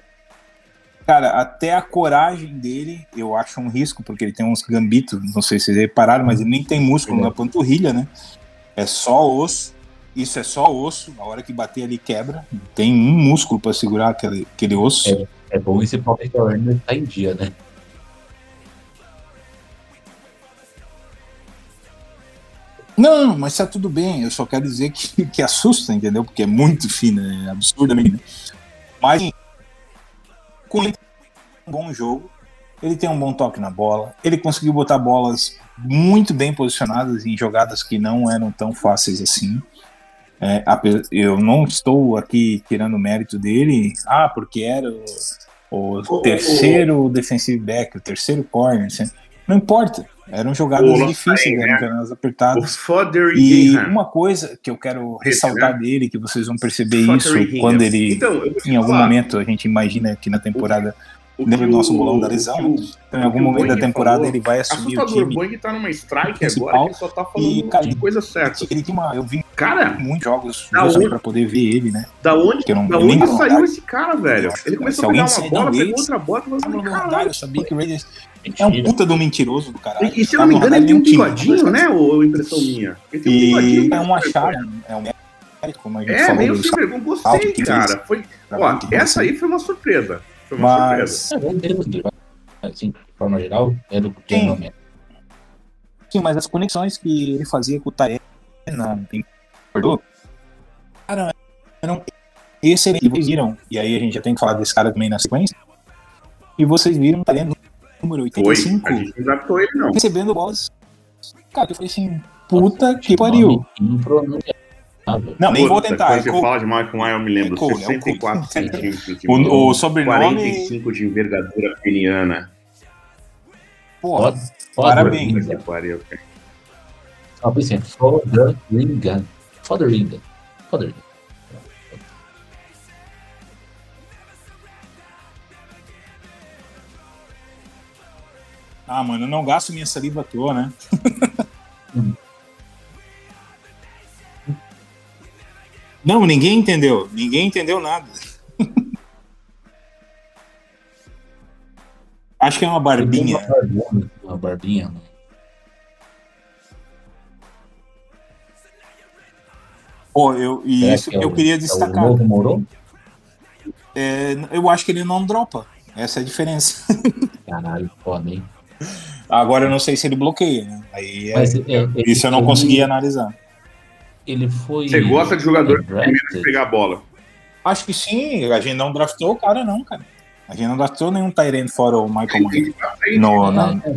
cara, até a coragem dele eu acho um risco, porque ele tem uns gambitos, não sei se vocês repararam, mas ele nem tem músculo na panturrilha, né? É só osso. Isso é só osso. Na hora que bater ali quebra. Tem um músculo para segurar aquele, aquele osso. É bom esse pocket awareness tá em dia, né? Não, mas tá tudo bem. Eu só quero dizer que, que assusta, entendeu? Porque é muito fino, é absurdamente. né? Mas com ele tem um bom jogo, ele tem um bom toque na bola, ele conseguiu botar bolas muito bem posicionadas em jogadas que não eram tão fáceis assim. É, eu não estou aqui tirando mérito dele, ah, porque era o, o ô, terceiro defensive back, o terceiro corner, assim, não importa. Eram jogadas difíceis, né? eram jogadas O apertadas. E Gahan. uma coisa que eu quero ressaltar né? dele, que vocês vão perceber isso quando ele, Então, em algum momento, a gente imagina que na temporada, lembra do nosso bolão da lesão? né? o- Então, em algum momento da Boeing temporada falou, ele vai assumir o Assustador, o time. Boeing tá numa strike agora que só tá falando E, cara, de coisa certa. Ele tinha uma, eu vi Cara, muitos jogos Da onde? pra poder ver ele, né? da onde, eu não- da onde saiu esse cara, velho? Ele começou a pegar uma bola, da pegou outra bola e no assim, eu sabia que o Raiders é um Mentira. puta do mentiroso do caralho. E, e se eu Tá não me no engano, ele tem um bigodinho, né? Ou impressão minha? Ele tem um E bigodinho. é um achar, é um É, falou meio sem vergonha. Gostei, que cara. Foi, ó, que essa fez. aí foi uma surpresa. Foi uma surpresa. Mas, É, ver, ele vai- assim, de forma geral, é do general manager. sim, mas as conexões que ele fazia com o Taé na Acordou? Cara, eram excelentes. E vocês viram, e aí a gente já tem que falar desse cara também na sequência. E vocês viram o Taé número Foi. 85 A gente não adaptou ele, não. recebendo bolas. Cara, eu falei assim, puta que pariu. Não, nem vou tentar. Quando é você Cole. fala de Michael Mayer, eu me lembro. É é o 64 Cole. centímetros de O, o sobrenome. 45 de envergadura peniana. Porra, Foda- Parabéns. Que pariu, cara. Só pensei, Fotheringham. Fotheringham. Fotheringham. Ah, mano, eu não gasto minha saliva à toa, né? não, ninguém entendeu. Ninguém entendeu nada. Acho que é uma Uma barbinha. Uma barbinha. né? Pô, eu, e Será isso que é eu o- queria É destacar. novo Moro? É, eu acho que ele não dropa. Essa é a diferença. Caralho, foda, hein? Agora eu não sei se ele bloqueia, né? Aí é- Mas, é, ele- isso eu não ele- consegui analisar. Ele foi. Você gosta de jogador que pegar a bola. Acho que sim, a gente não draftou o cara, não, cara. A gente não draftou nenhum Tyrant fora o Michael Mayer. No, na, é,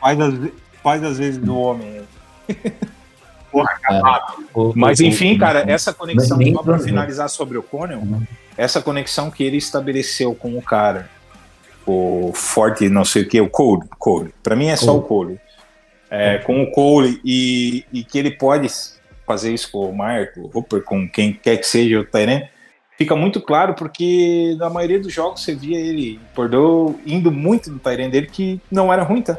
faz, as, faz as vezes do homem. o- Mas o- enfim, o- cara, essa conexão, só ver. finalizar sobre o Cornell, Uhum. essa conexão que ele estabeleceu com o cara, o forte, não sei o que, o Cole, Cole. Pra mim é só Cole. o Cole. É, com o Cole e, e que ele pode fazer isso com o Marco, o Hooper, com quem quer que seja o Tyrant, fica muito claro porque na maioria dos jogos você via ele, Pordou, indo muito no Tyrant dele que não era ruim, tá?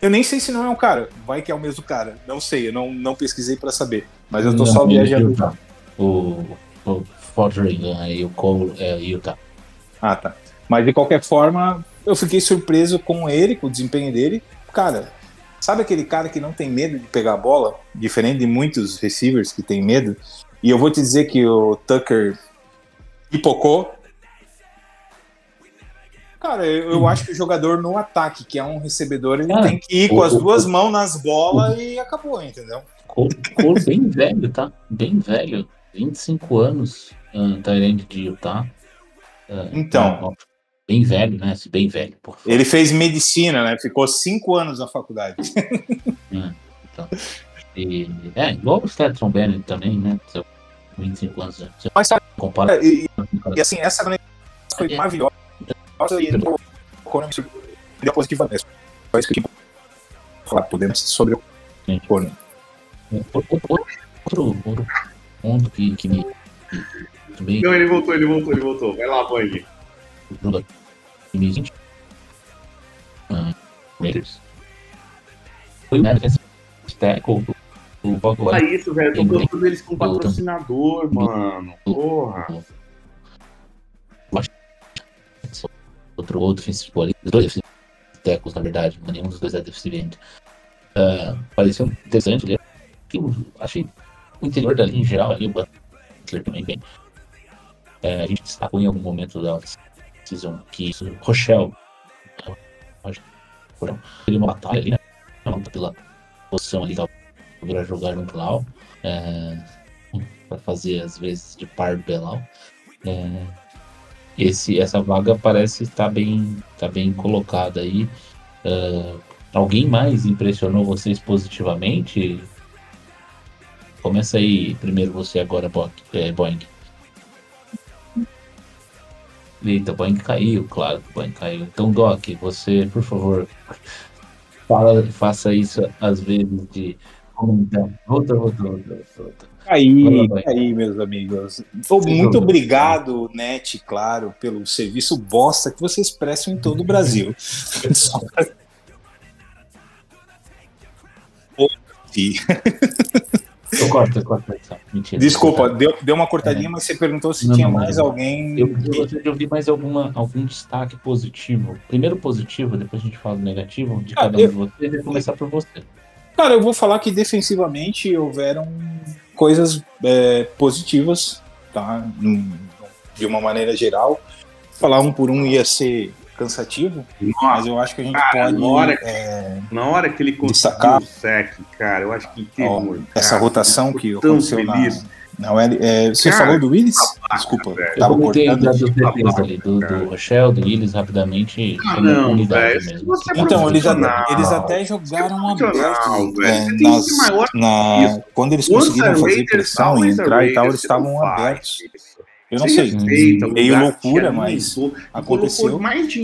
Eu nem sei se não é um cara, vai que é o mesmo cara, não sei, eu não, não pesquisei pra saber, mas eu tô Não, só viajando. Utah. O, o Fotheringham e o Cole é Utah. Ah, tá. Mas de qualquer forma, eu fiquei surpreso com ele, com o desempenho dele. Cara, sabe aquele cara que não tem medo de pegar a bola? Diferente de muitos receivers que tem medo. E eu vou te dizer que o Tucker pipocou. Cara, eu, eu acho que o jogador no ataque, que é um recebedor, ele Ah, tem que ir com o- as o- duas mãos nas bolas e acabou, entendeu? Cole bem velho, tá? Bem velho. 25 anos. Uh, Tyrande de Utah. Ah, Então. Bem velho, né? Bem velho. Por favor. Ele fez medicina, né? Ficou cinco anos na faculdade. Então, e, é, igual o Stetson Bennett também, né? Seu 25 anos. né? Mas, sabe, compara e, com o cara E assim, essa foi maravilhosa. E o Conan me surpreendeu positivamente. Só isso que eu tinha falar podemos sobre o Sim. Conan. Outro, outro, ponto que, que me. Que também Não, ele voltou, ele voltou, ele voltou. Vai lá, Bang. jogador que me senti. Ah, Raiders. Foi o Tackle, o Bob White. isso, velho. Eu tô Ele- colocando eles com patrocinador, mano. Porra. Outro, outro defensive ali. Dois defensive na verdade. mas Nenhum dos dois é defensive end. Ah, pareceu interessante ali. Que eu achei o interior da linha em geral ali, o Butler também bem. É, a gente destacou em algum momento da season que isso, Rochelle, teve uma batalha ali, né? Pela posição ali para jogar junto lá, é, para fazer às vezes de par do Belal. É, esse, essa vaga parece estar bem, tá bem colocada aí. É, alguém mais impressionou vocês positivamente? Começa aí primeiro você agora, Bo- é, Boeing. Eita, Boeing caiu, claro que Boeing caiu. Então, Doc, você, por favor, fala, faça isso às vezes de comentar. Volta, volta, volta, volta. Aí, aí, meus amigos. Ô, muito obrigado, Net, claro, pelo serviço bosta que vocês prestam em todo o Brasil. Eu corto, eu corto. Mentira. Desculpa, deu, deu uma cortadinha, mas você perguntou se Não, tinha mais não. alguém. Eu, eu gostaria de ouvir mais alguma, algum destaque positivo. Primeiro positivo, depois a gente fala do negativo de Ah, cada um eu- de vocês. Eu vou começar por você. Cara, eu vou falar que defensivamente houveram coisas é, positivas, tá? De uma maneira geral. Falar um por um ia ser cansativo, mas Nossa, eu acho que a gente Cara, pode. na hora que- é, na hora que ele conseguiu Destacar. o sec, cara, eu acho que teve Ó, essa rotação eu que tô tão feliz. na OL. É, você Cara, falou do Willis? babaca, Desculpa, velho. Eu tava comentei cortando. da, dos DTs babaca, ali, do, cara. do Rochelle, do Willis, rapidamente. Ah, não, velho. Se mesmo. você é Então, eles, eles até jogaram profissional, aberto. velho. é, tem nas- na- quando eles conseguiram fazer pressão e entrar e tal, eles estavam não abertos. Eu não sei. respeita, Meio lugar loucura, mas aconteceu.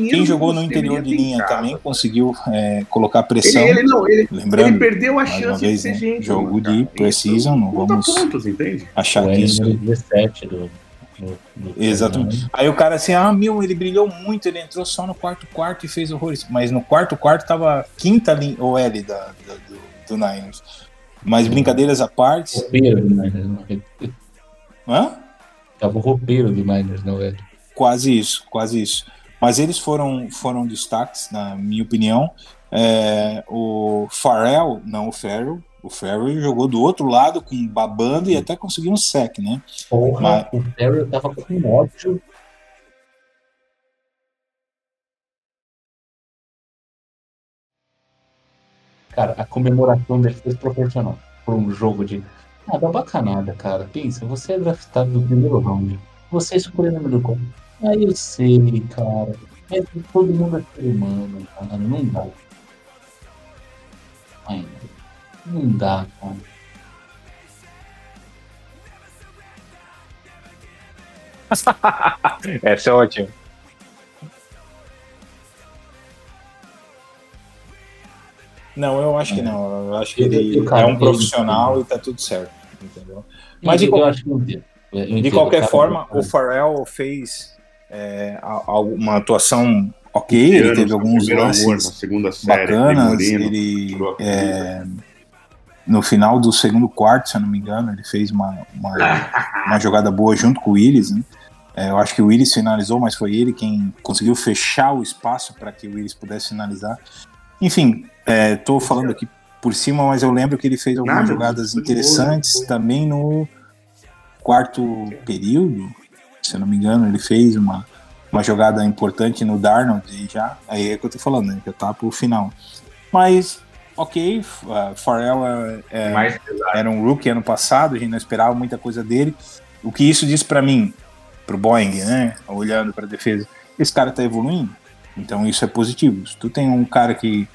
Quem jogou no interior de linha casa. também conseguiu é, colocar Ele, pressão. ele não, ele, ele Lembrando, perdeu a chance de vez, ser né, gente. jogo cara. de preseason, não vamos pontos, entende? achar que isso número 17 do. do- do- Exatamente. Aí o cara assim, ah, meu, ele brilhou muito, ele entrou só no quarto quarto e fez horrores. Mas no quarto quarto tava a quinta linha, o L da, da- do, do Niners. Mas brincadeiras à parte. Roupeiro do Niners, não é? Hã? Tava o roupeiro do Niners, não é? Quase isso, quase isso. Mas eles foram, foram destaques, na minha opinião. É, o Farrell, não o Farrell, o Farrell jogou do outro lado com babando e até conseguiu um sec, né? Porra, o Terry tava com ódio. Cara, a comemoração dele foi desproporcional por um jogo de. Ah, dá bacanada, cara. Pensa, você é draftado no primeiro round. Você escolheu o número do como. Ah, eu sei, cara. Mas todo mundo é ser humano, cara. Não dá. Ai, não dá, cara. Essa é ótima. Não, eu acho que não. Eu acho que ele é um profissional e tá tudo certo. Entendeu? Mas de eu, qual- acho que eu entendo. Eu De qualquer forma, o Farrell fez é, uma atuação ok, ele Anos, teve alguns lances série, bacanas. Ele, é, no final do segundo quarto, se eu não me engano, ele fez uma, uma, uma jogada boa junto com o Willis. Né? É, eu acho que o Willis finalizou, mas foi ele quem conseguiu fechar o espaço para que o Willis pudesse finalizar. Enfim, estou falando aqui por cima, mas eu lembro que ele fez algumas Nada, jogadas de boa, interessantes também no quarto período, se eu não me engano, ele fez uma, uma jogada importante no Darnold e já, aí é que eu tô falando, né, já tá pro final. Mas, ok, uh, Farrell é, é- era um rookie ano passado, a gente não esperava muita coisa dele. O que isso diz pra mim, pro Boeing, né, olhando pra defesa, esse cara tá evoluindo, então isso é positivo. Se tu tem um cara que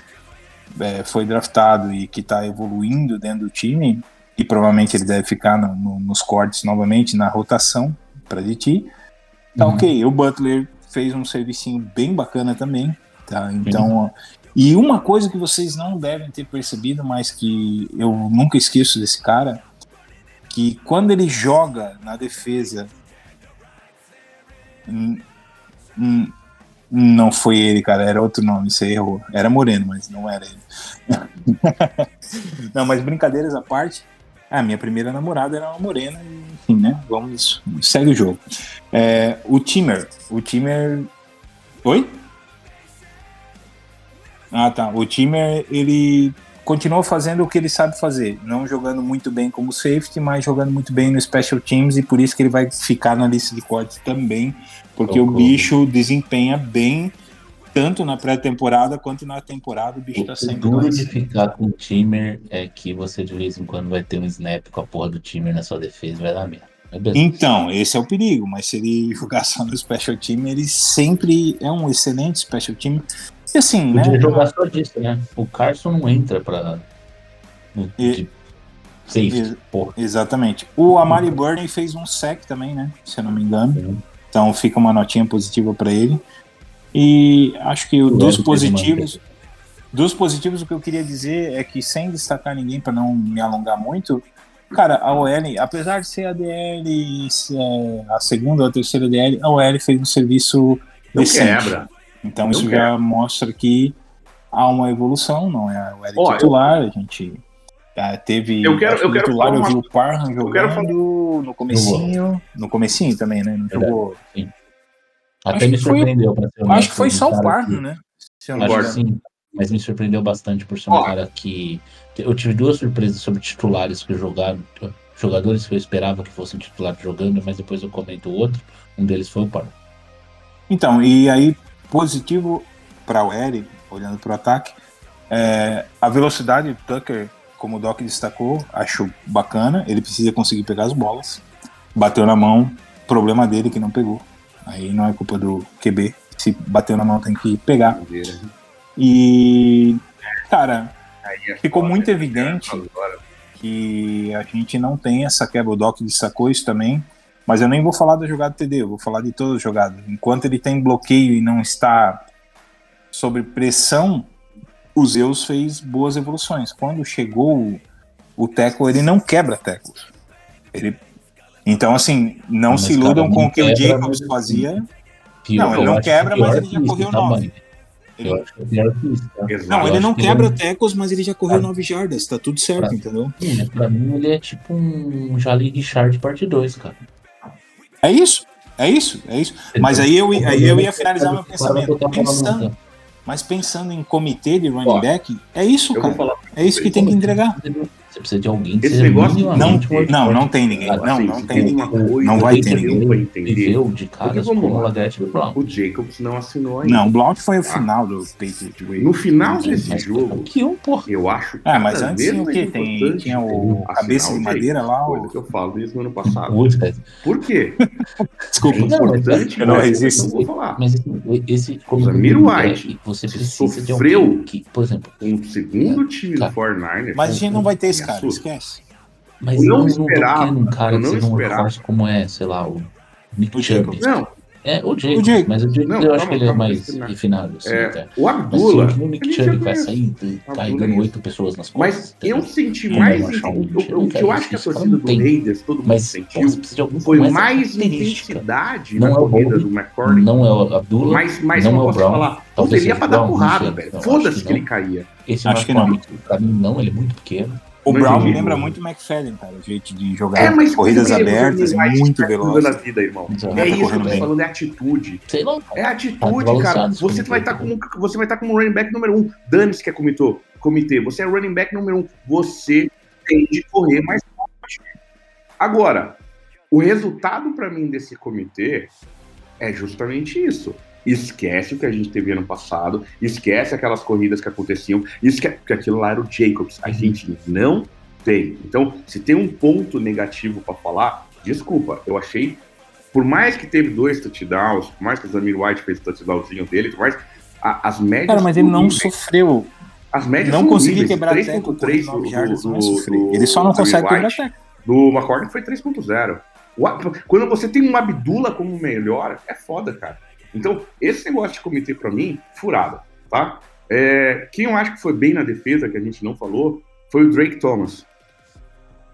é, foi draftado e que tá evoluindo dentro do time, e provavelmente ele deve ficar no- no- nos cortes novamente, na rotação para DT. Tá Uhum. ok. O Butler fez um servicinho bem bacana também. Tá? Então, e uma coisa que vocês não devem ter percebido, mas que eu nunca esqueço desse cara, que quando ele joga na defesa, hum, hum, não foi ele, cara, era outro nome, você errou. Era Moreno, mas não era ele. não, mas brincadeiras à parte, a minha primeira namorada era uma morena, enfim, né? Vamos, segue o jogo. É, o Timer, o Timer. Oi? Ah, tá. O Timer, ele continuou fazendo o que ele sabe fazer, não jogando muito bem como safety, mas jogando muito bem no special teams e por isso que ele vai ficar na lista de cortes também, porque o Concordo. bicho desempenha bem tanto na pré-temporada quanto na temporada, o bicho tá O sempre duro de ficar com o timer é que você de vez em quando vai ter um snap com a porra do timer na sua defesa e vai dar merda. Beleza. Então, esse é o perigo, mas se ele jogar só no special team, ele sempre é um excelente special team. E assim, né? Podia jogar só disso, né? O Carson não entra pra. no- E- Safety, Ex- porra. Exatamente. O Amari Burney fez um sec também, né? Se eu não me engano. Sim. Então fica uma notinha positiva para ele. E acho que o- dos positivos, dos positivos o que eu queria dizer é que sem destacar ninguém para não me alongar muito, cara, a OL, apesar de ser a DL, é a segunda ou a terceira DL, a OL fez um serviço Não decente. quebra. Então Não isso quebra. já mostra que há uma evolução, não é a OL Ó, eu- titular, a gente ah, teve Eu quero- eu que quero titular, eu vi uma- o Parham Eu quero falar- jogando no comecinho, no comecinho também, né? Não Verdade. jogou Até Acho me foi- surpreendeu. pra ser Acho que foi só o Parham, que- né? Se eu não Acho que sim, mas me surpreendeu bastante por ser um Ó. cara que. Eu tive duas surpresas sobre titulares que jogaram. Jogadores que eu esperava que fossem titulares jogando, mas depois eu comento o outro. Um deles foi o Parra. Então, e aí, positivo para o Eric, olhando para o ataque, é, a velocidade do Tucker, como o Doc destacou, acho bacana. Ele precisa conseguir pegar as bolas. Bateu na mão, problema dele que não pegou. Aí não é culpa do QB. Se bateu na mão, tem que pegar. E, cara, ficou muito evidente que a gente não tem essa quebra. O Doc destacou isso também. Mas eu nem vou falar da jogada TD, eu vou falar de todas as jogadas. Enquanto ele tem bloqueio e não está sob pressão, o Zeus fez boas evoluções. Quando chegou o Teco, ele não quebra tecos. Ele... Então, assim, não mas se iludam com o que o Jacobs fazia. Pior, não, ele não quebra, mas ele já correu nove. Ele... Não, ele não quebra ele... tecos, mas ele já correu 9 jardas, tá tudo certo, pra... entendeu? Sim, pra mim ele é tipo um Jali Richard parte 2, cara. É isso, é isso, é isso. Mas aí eu, aí eu ia finalizar meu pensamento. Pensando, mas pensando em comitê de running back, é isso, cara. É isso que tem que entregar. Você precisa de alguém que Esse seja negócio- Não, minimamente não, não tem ninguém. Cara, Não, não tem ninguém. coisa Não vai que ter ninguém. Viveu de caras como o lá. Laguete do Brown. o Jacobs não assinou ainda. Não, o Blount foi o Ah. final do Patriot Way. No final Mas desse jogo, Que um, porra. eu acho Ah, mas cada antes o quê? Tem, tinha o cabeça de o madeira lá. Coisa O... que eu falo desde o ano passado. Cara. Por quê? Desculpa. É importante, eu não mas resisto. eu vou falar. Mas esse, como Zamir é, White você precisa de sofreu. alguém que, por exemplo, Um segundo time Tá. do 49ers. Mas a gente não vai ter esse cara, assusta. esquece. mas Eu não não, não esperava, um cara eu que não seja um como é, sei lá, o Nick O Chubb. Não, É, o Jacobs, O Jacobs. mas o Jacobs Não, eu acho calma, que ele é calma, mais eu terminar. refinado, assim, é, o Mas se Abdullah. o a Nick Chubb vai sair carregando é oito pessoas nas costas. Mas eu senti Não mais. o, o- o que eu acho que a torcida não do. Raiders, todo mundo sentiu, foi mais intensidade Não na é o corrida do McCordy. Não é o Abdullah, Mas, mas não é o Brown. Talvez seria pra o dar não porrada, velho. Não, Foda-se que que ele não. caía. esse Acho que McCormick, pra mim não, ele é muito pequeno. O Não Brown entendi. lembra muito o McFadden, cara. O jeito de jogar É, mas corridas abertas, muito veloz. na vida, irmão. É tá isso que eu tô bem. falando, é atitude. Sei lá. É Tá atitude, cara. desvalorizado esse Você vai estar como você vai estar como running back número um. Dane-se que é comitê. comitê. Você é running back número um. Você tem de correr mais forte. Agora, o resultado para mim desse comitê é justamente isso. Esquece o que a gente teve ano passado, esquece aquelas corridas que aconteciam, esquece porque aquilo lá era o Jacobs. A gente não tem. Então, se tem um ponto negativo para falar, desculpa, eu achei por mais que teve dois touchdowns, por mais que o Zamir White fez o touchdownzinho dele, por mais a- as médias. Cara, mas ele não sofreu. As médias Não conseguiu quebrar 3.3 teco por do, 9 jardas, do, não é do, Ele só não consegue quebrar teco. Do McCord foi 3.0. O A- Quando você tem um Abdullah como melhor, é foda, cara. Então, esse negócio de comitê, pra mim, furada, tá? É, quem eu acho que foi bem na defesa, que a gente não falou, foi o Drake Thomas.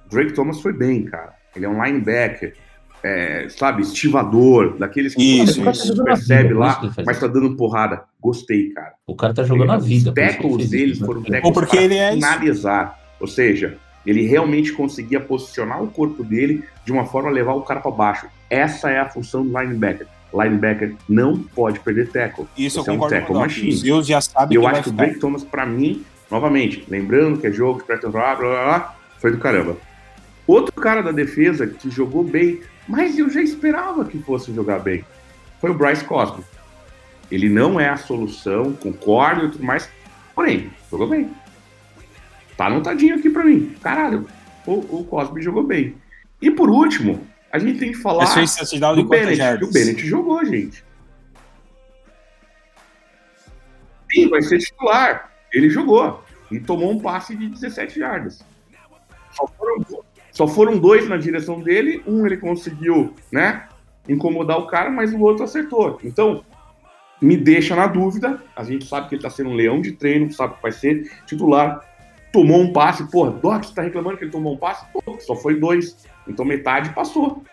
Drake Thomas foi bem, cara. Ele é um linebacker, é, sabe, estivador, daqueles que Isso, você isso. percebe Por lá, ele mas tá dando porrada. Gostei, cara. O cara tá jogando a vida. Os por isso que ele tackles deles isso. foram tackles porque para ele é isso. finalizar. Ou seja, ele realmente conseguia posicionar o corpo dele de uma forma a levar o cara para baixo. Essa é a função do linebacker. Linebacker não pode perder tackle. Isso eu Você é um concordo tackle o Doc. machine. Deus já sabe E eu acho que o. Drake Thomas, pra mim, novamente, lembrando que é jogo de pré blá, blá, blá, blá, foi do caramba. Outro cara da defesa que jogou bem, mas eu já esperava que fosse jogar bem, foi o Bryce Cosby. Ele não é a solução, concordo e tudo mais, porém, jogou bem. Tá anotadinho aqui pra mim. Caralho, o, o Cosby jogou bem. E por último, a gente tem que falar de do Bennett. jardas? O Bennett jogou, gente. Sim, vai ser titular. Ele jogou. E tomou um passe de 17 jardas. Só foram, só foram dois na direção dele, um ele conseguiu, né, incomodar o cara, mas o outro acertou. Então, me deixa na dúvida. A gente sabe que ele tá sendo um leão de treino, sabe que vai ser titular. Tomou um passe, porra, Doc, você tá reclamando que ele tomou um passe? Pô, só foi dois. Então metade passou.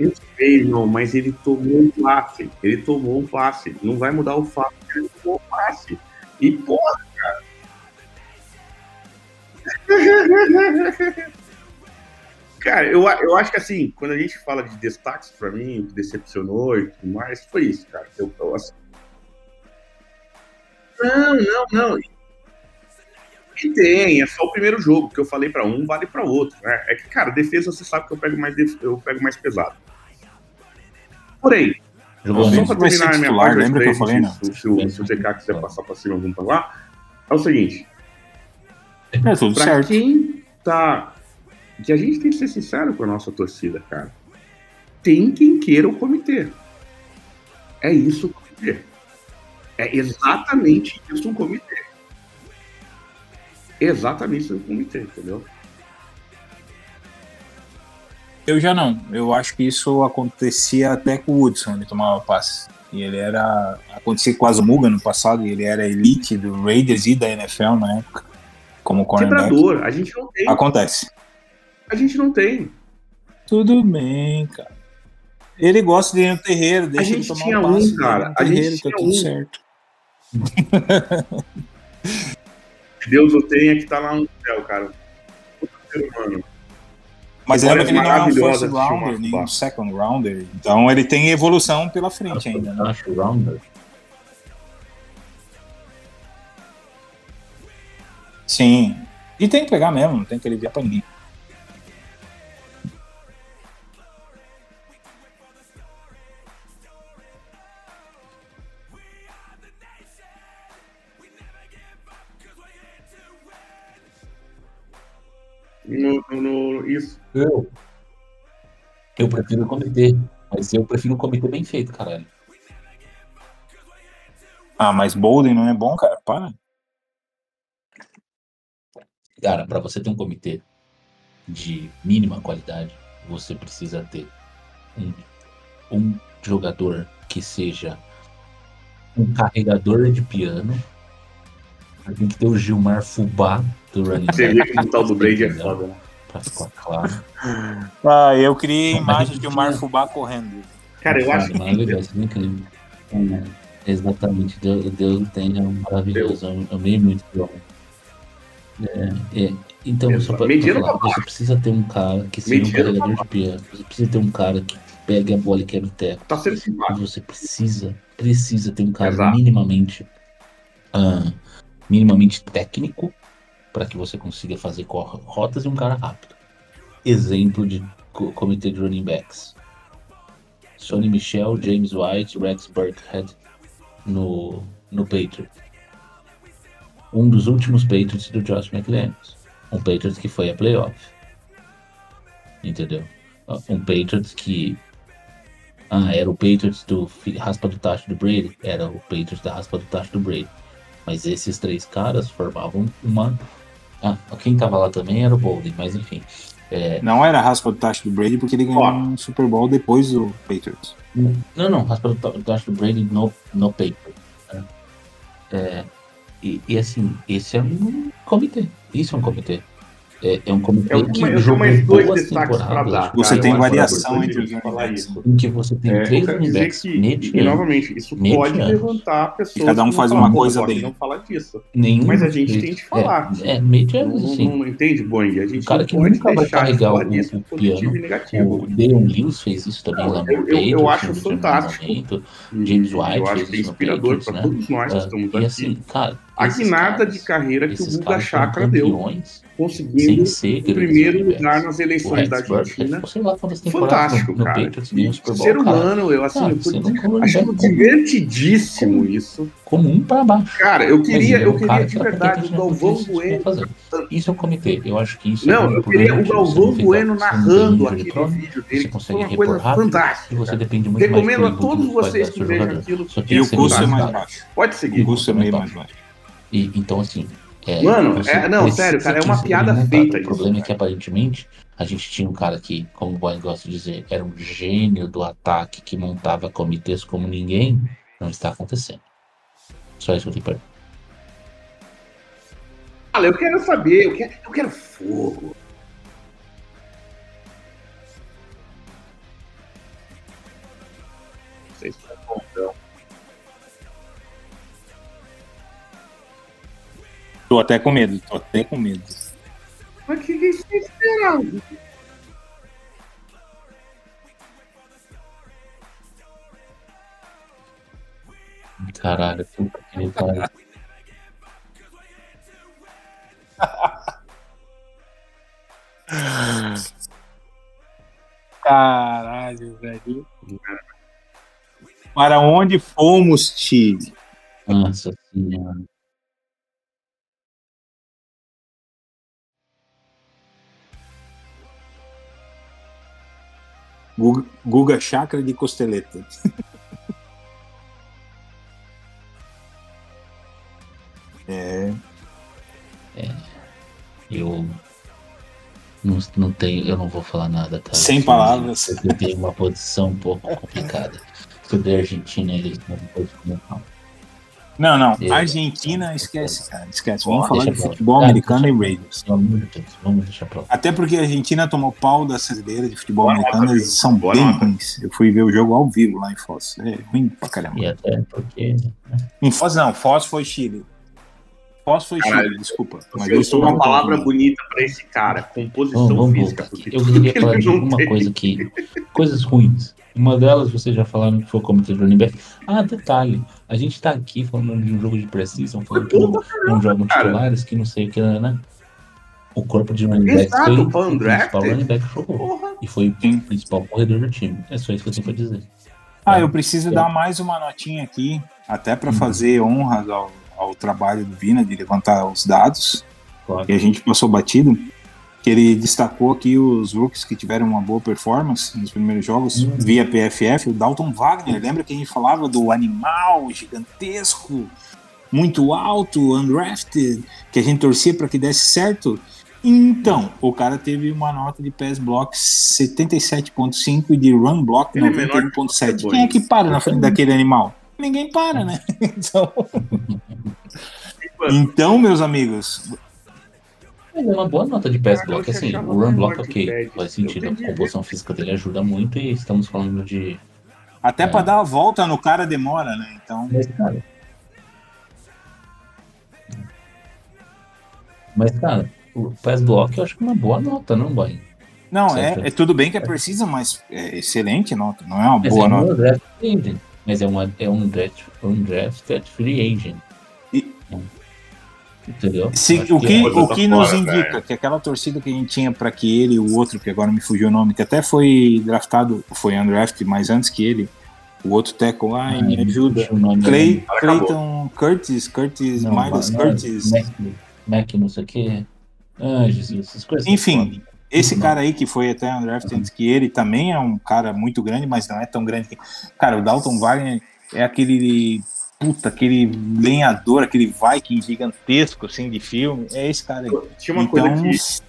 Eu sei, irmão, mas ele tomou um passe. Ele tomou um passe. Não vai mudar o fato que ele tomou um passe. E, porra, cara. cara, eu, eu acho que assim, quando a gente fala de destaques pra mim, o que decepcionou e tudo mais, foi isso, cara. Eu, eu, assim... Não, não, não. E tem, é só o primeiro jogo, que eu falei pra um, vale pra outro. Né? É que, cara, defesa você sabe que eu pego mais, def- eu pego mais pesado. Porém, Jogou só bem. pra vai ser terminar a minha parte, lembra que eu falei, se, se, o- se o TK quiser passar pra cima, vamos pra lá. É o seguinte, É tudo pra certo. quem tá. Que a gente tem que ser sincero com a nossa torcida, cara. Tem quem queira o comitê. É isso o comitê. É exatamente isso um comitê. Exatamente isso um comitê, entendeu? Eu já não. Eu acho que isso acontecia até com o Hudson, ele tomava passe. E ele era. Acontecia com o Azumuga no passado, e ele era elite do Raiders e da NFL na época. Como cornerback. Quebrador, a gente não tem. Acontece. A gente não tem. Tudo bem, cara. Ele gosta de ir no terreiro, deixa gente ele tomar tinha um um, passe. cara. A gente terreiro, tá tinha tudo um. certo. Deus o tenha que tá lá no céu, cara. Puta ser humano. Mas lembra que ele não é um first rounder, nem um second rounder. Então ele tem evolução pela frente ainda. né? Acho rounder. Sim. E tem que pegar mesmo, não tem que aliviar pra ninguém. No, no- no- isso. Eu. Eu prefiro o comitê. Mas eu prefiro um comitê bem feito, caralho. Ah, mas Bolden não é bom, cara? Para. Cara, pra você ter um comitê de mínima qualidade, você precisa ter um, um jogador que seja um carregador de piano. Tem que ter o Gilmar Fubá do running Você vê que o tal do Brady é foda, né? Pra ficar claro. Ah, eu criei imagens de tinha- Fubá correndo. Cara, eu acho Sabe, maravilhoso, isso é incrível. É, exatamente, Deus, Deus é um maravilhoso. Eu amei muito o homem. É, é, então, Exato. só pra, pra falar, você precisa ter um cara que seja um Mediano carregador de piano. Você precisa ter um cara que pegue a bola e quebra o teco. tá sendo simpático. você precisa, precisa ter um cara Exato. minimamente, ah, minimamente técnico para que você consiga fazer rotas e um cara rápido. Exemplo de co- comitê de running backs. Sonny Michel, James White, Rex Burkhead no, no Patriot. Um dos últimos Patriots do Josh McDaniels. Um Patriots que foi a playoff. Entendeu? Um Patriots que ah, era o Patriots do raspa do tacho do Brady? Era o Patriots da raspa do tacho do Brady. Mas esses três caras formavam uma. Ah, quem tava lá também era o Bolden, mas enfim. É, Não era a raspa do tacho do Brady porque ele ganhou Ó. um Super Bowl depois do Patriots. Não, não, raspa do ta- do tacho do Brady no, no paper. né? É, e, e assim, esse é um comitê. Isso é um comitê. É, é um comitê Eu tenho que mais- eu jogou mais dois boas destaques pra temporadas, dar. Você cara, tem variação entre os isso. em que você tem É, três backs que, e, e, novamente, isso Mediano. pode levantar pessoas. cada um faz uma coisa "Pô, bem." Não falar disso. Nenhum Mas a gente tem que falar. É, é medianos, Não, sim. não entende, Boeing? A gente O cara que nunca vai carregar o- o positivo piano. e negativo. O Deon Lewis fez isso também lá no Eu- eu- acho fantástico. E James White eu acho fez que é isso no inspirador Patriots, para né? todos nós que Ah, estamos e aqui. assim, cara, a guinada de carreira que o Guga Chakra deu, conseguindo ser o primeiro lugar nas O eleições da Argentina. Fantástico, no, no cara. O Ser cara. humano, eu assim, Cara, eu achando divertidíssimo isso. comum pra baixo. Cara, eu queria, eu queria cara de verdade o Galvão Bueno. Isso é um comitê. Eu acho que isso é Não, eu queria o Galvão Bueno narrando aquele vídeo dele, que foi consegue uma repor coisa rápido fantástica. você cara. depende muito mais Recomendo do a todos dos vocês que vejam aquilo. E o custo é mais baixo. Pode O seguir. custo é meio mais baixo. E, então, assim. é, Mano, é- não, sério, cara, é uma piada montado. feita O problema é que aparentemente a gente tinha um cara que, como o Boy gosta de dizer, era um gênio do ataque que montava comitês como ninguém. Não está acontecendo. Só isso que eu tenho pra Fala, eu quero saber, eu quero, eu quero fogo. Tô até com medo, tô até com medo. Mas o que, que você esperava? Caralho, puta que pariu. Caralho, velho. Para onde fomos, Tigre? Nossa senhora. Guga, Guga Chakra de Costeleta. É, Eu não, não tenho, eu não vou falar nada, cara. Sem Porque palavras. Eu tenho uma posição um pouco complicada. Sobre a Argentina, eles não pode comentar. Não, não. Eu- Argentina, esquece, cara. Esquece. Vamos falar de futebol Cara, americano e Raiders. Pelo amor de Deus, vamos deixar pra lá. Até porque a Argentina tomou pau da brasileira de futebol americano, eles são boa bem ruins. Eu fui ver o jogo ao vivo lá em Foz. É ruim pra caramba. E até porque. Em Foz não, Foz foi Chile. Foz foi Caralho, Chile, desculpa. Mas Eu sou uma palavra também. bonita pra esse cara, composição Vamos, vamos física. Eu queria que falar de alguma coisa que. Coisas ruins. Uma delas vocês já falaram que foi o comitê de running back. Ah, detalhe. A gente tá aqui falando de um jogo de precisão, falando que não, não jogam titulares, que não sei o que, né? O corpo de running back Exato, foi o principal running back que jogou. Porra. E foi Sim. o principal corredor do time. É só isso que eu tenho pra dizer. Ah, eu preciso É. dar mais uma notinha aqui, até para Hum. fazer honras ao, ao trabalho do Vina de levantar os dados, Claro. que a gente passou batido, que ele destacou aqui os rookies que tiveram uma boa performance nos primeiros jogos Hum. via PFF, o Dalton Wagner, lembra que a gente falava do animal gigantesco, muito alto, undrafted, que a gente torcia para que desse certo? Então, o cara teve uma nota de pass block 77.5 e de run block Ele é menor que 91.7. você, Quem é que para na frente daquele animal? Ninguém para, né? Então, então meus amigos, Mas é uma boa nota de pass block, assim, o run block ok, faz sentido, a composição física dele ajuda muito e estamos falando de... até É. para dar a volta no cara demora, né? Então, Mas, cara... Mas, cara, o pass block eu acho que é uma boa nota, não, boy? não, Certo. é, é tudo bem que é precisa, mas é excelente nota, não é uma Mas boa é nota. um draft agent. Mas é, uma, é um draft, um draft free agent. E- Entendeu? Se, o que, coisa o que nos fora, indica velho. que aquela torcida que a gente tinha para que ele e o outro, que agora me fugiu o nome, que até foi draftado, foi undrafted, mas antes que ele, o outro tackle lá, Ah, me ajuda. o nome Clay. Clayton Curtis, Curtis, Não, Miles não, Curtis. Mac, Mac não sei o que. Ah, Jesus, essas coisas. Enfim, esse Não. cara aí que foi até undrafted antes que ele também é um cara muito grande, mas não é tão grande que. Cara, o Dalton Wagner é aquele. Puta, aquele lenhador, aquele Viking gigantesco, assim, de filme. É esse cara aí. Tinha uma então, coisa que.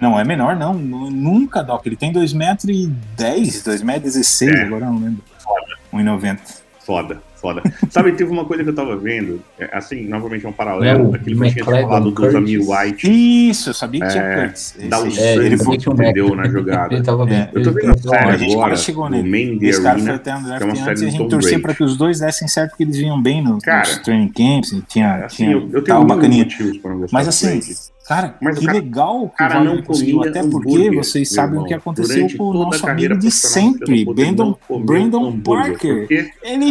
Não, é menor, não. Nu- Nunca, Doc. Ele tem 2 metros e 10, 2 metros e 16, É. agora não lembro. 1,90. Foda, foda. Sabe, teve uma coisa que eu tava vendo, é, assim, novamente é um É paralelo o daquilo que eu tinha falado dos Curtis. Amir White. Isso, eu sabia que tinha É, Curtis. Esse dá o É, ele foi, que o entendeu, Mac- na jogada. Ele tava bem. É, eu tô ele vendo a série a gente agora chegou do nele. Esse cara foi até undraft que é uma antes e a do gente torcia pra que os dois dessem certo, porque eles vinham bem no, Cara, nos training camps, tinha, Assim, tinha eu, eu tenho tava mil bacaninha. Mas do assim, cara, Mas o que cara- legal que o cara não conseguiu, até porque vocês sabem o que aconteceu com o nosso amigo de sempre, Brandon, Parker. Ele,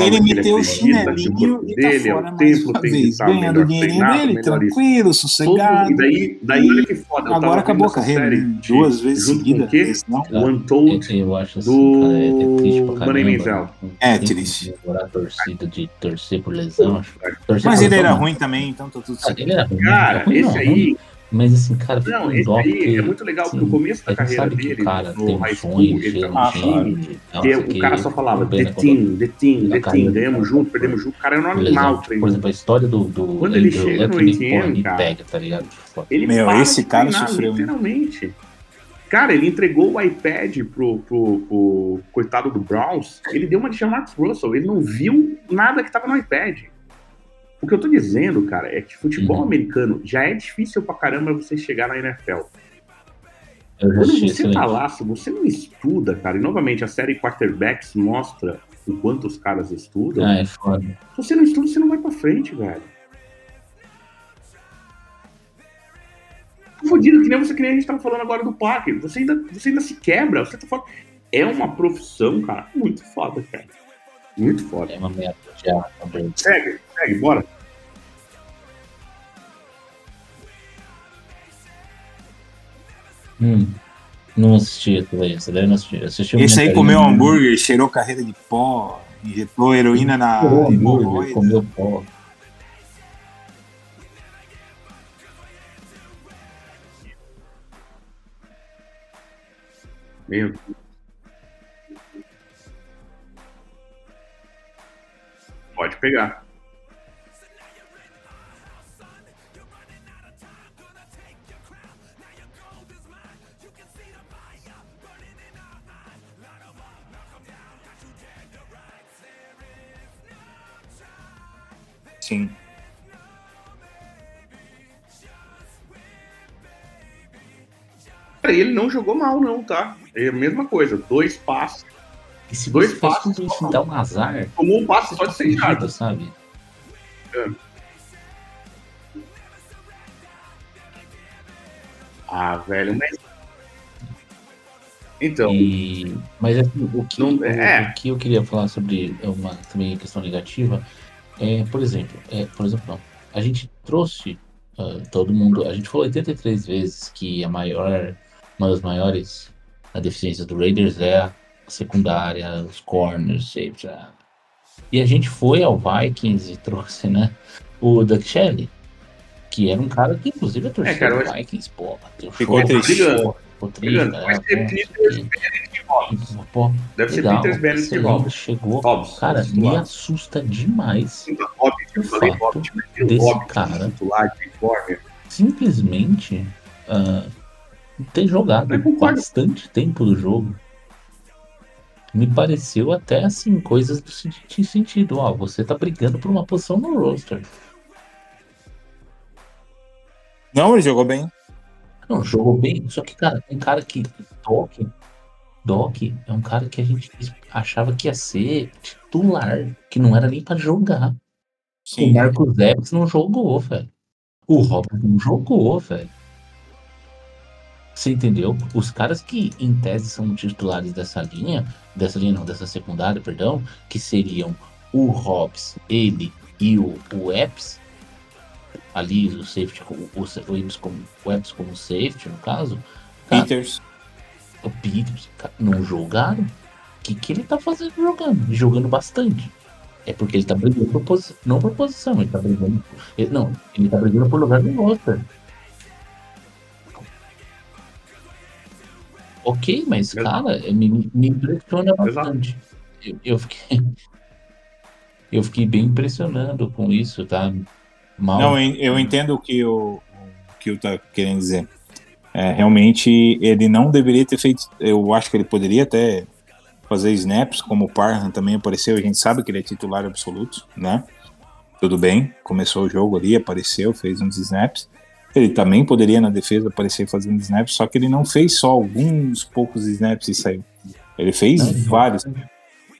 Ele que meteu o que chinelinho e tá dele é fora o templo, tem que vez, estar ganhando o melhor dinheirinho treinado, dele, melhor isso. tranquilo, Todo- sossegado. e daí, daí olha que foda. eu Agora acabou a carreira, série né? de- duas vezes junto com seguida. o quê? lesão. O Untold. Eu, eu acho assim, cara, é, é triste pra do Mansell. Não É triste. como comemorar a torcida de torcer por lesão. acho. Torcer Mas por ele era ruim também, então tá tudo certo. Cara, esse aí. Mas assim, cara, Não, esse dó aí porque, é muito legal, porque assim, o começo da carreira dele, o cara no tem high um school, sonho, ele tá no no time, o cara só falava Ben The Team, The Team, The carreira Team, ganhamos junto, perdemos junto, o cara era um Por animal por exemplo, a história do, do Quando ele chega no Luck, ele, ATM, cara, pega, tá ligado? Foda. Ele Meu, para esse cara treinar, sofreu, literalmente. Cara, ele entregou o iPad pro, pro, pro coitado do Browns, ele deu uma de Marcus Russell, ele não viu nada que tava no iPad. O que eu tô dizendo, cara, é que futebol Uhum. americano já é difícil pra caramba você chegar na NFL. Quando você tá lá, se você não estuda, cara, e novamente a série Quarterbacks mostra o quanto os caras estudam, Ah, é foda. se você não estuda, você não vai pra frente, velho. Fodido, que nem você que nem a gente tava falando agora do parque. Você ainda, você ainda se quebra, você tá falando. É uma profissão, cara, muito foda, cara. Muito foda. É uma merda já também. Segue, segue, bora. Hum, não assisti essa daí, não assisti. Assisti Esse aí comeu um hambúrguer, cheirou carreira de pó, injetou heroína na hemorroida. comeu pó. Meu. Pode pegar. Sim. Cara, ele não jogou mal, não, tá? É a mesma coisa, dois passes. E se Dois passos, isso dá um azar, Tomou um passe só de seis fudido, jardas. sabe? Ah, velho, mas. Então, E, mas assim, o, que, Não- o- é. o que eu queria falar sobre uma também questão negativa é, por exemplo, é, por exemplo, não, a gente trouxe ah, todo mundo, a gente falou 83 vezes que a maior, uma das maiores a deficiência do Raiders é a secundária, os corners, safety. E a gente foi ao Vikings e trouxe, né, o Doug Shelley, que era um cara que inclusive é torcedor cara, do Vikings, porra. tem um Ficou show, triste. Ficou, ficou triste, Brigando. né, Vai ser pô, Peters de Hobbs. Deve ser Peters excelente, Hobbs. chegou. Hobbs, Cara, me assusta demais Então, Hobbs, eu o falei fato Hobbs, mas desse Hobbs cara- titular de Warner. simplesmente ah, ter jogado bastante tempo do jogo. Me pareceu até assim, coisas do seguinte sentido, ó, você tá brigando por uma posição no roster. Não, ele jogou bem. Não, jogou bem, só que, cara, um cara que Doc, Doc é um cara que a gente achava que ia ser titular, que não era nem pra jogar. O Sim. Marcos Epps não jogou, velho. O Robert não jogou, velho. Você entendeu? Os caras que, em tese, são titulares dessa linha, dessa linha não, dessa secundária, perdão, que seriam o Hobbs, ele e o, o Epps, ali o safety, o, o, o, Epps como, o Epps como safety, no caso, cara, Peters. o Peters, cara, não jogaram? O que, que ele tá fazendo jogando? Jogando bastante. É porque ele tá brigando por posição, não por posição, ele tá brigando. Ele, não, ele tá brigando por lugar no roster. Ok, mas cara, me, me impressiona bastante. Eu, eu fiquei. Eu fiquei bem impressionado com isso, tá? Mal. Não, eu entendo o que o, o que o tá querendo dizer. É, realmente, ele não deveria ter feito. Eu acho que ele poderia até fazer snaps, como o Parham também apareceu. A gente sabe que ele é titular absoluto, né? Tudo bem, começou o jogo ali, apareceu, fez uns snaps. Ele também poderia na defesa aparecer fazendo snaps, só que ele não fez só alguns poucos snaps e saiu. Ele fez vários.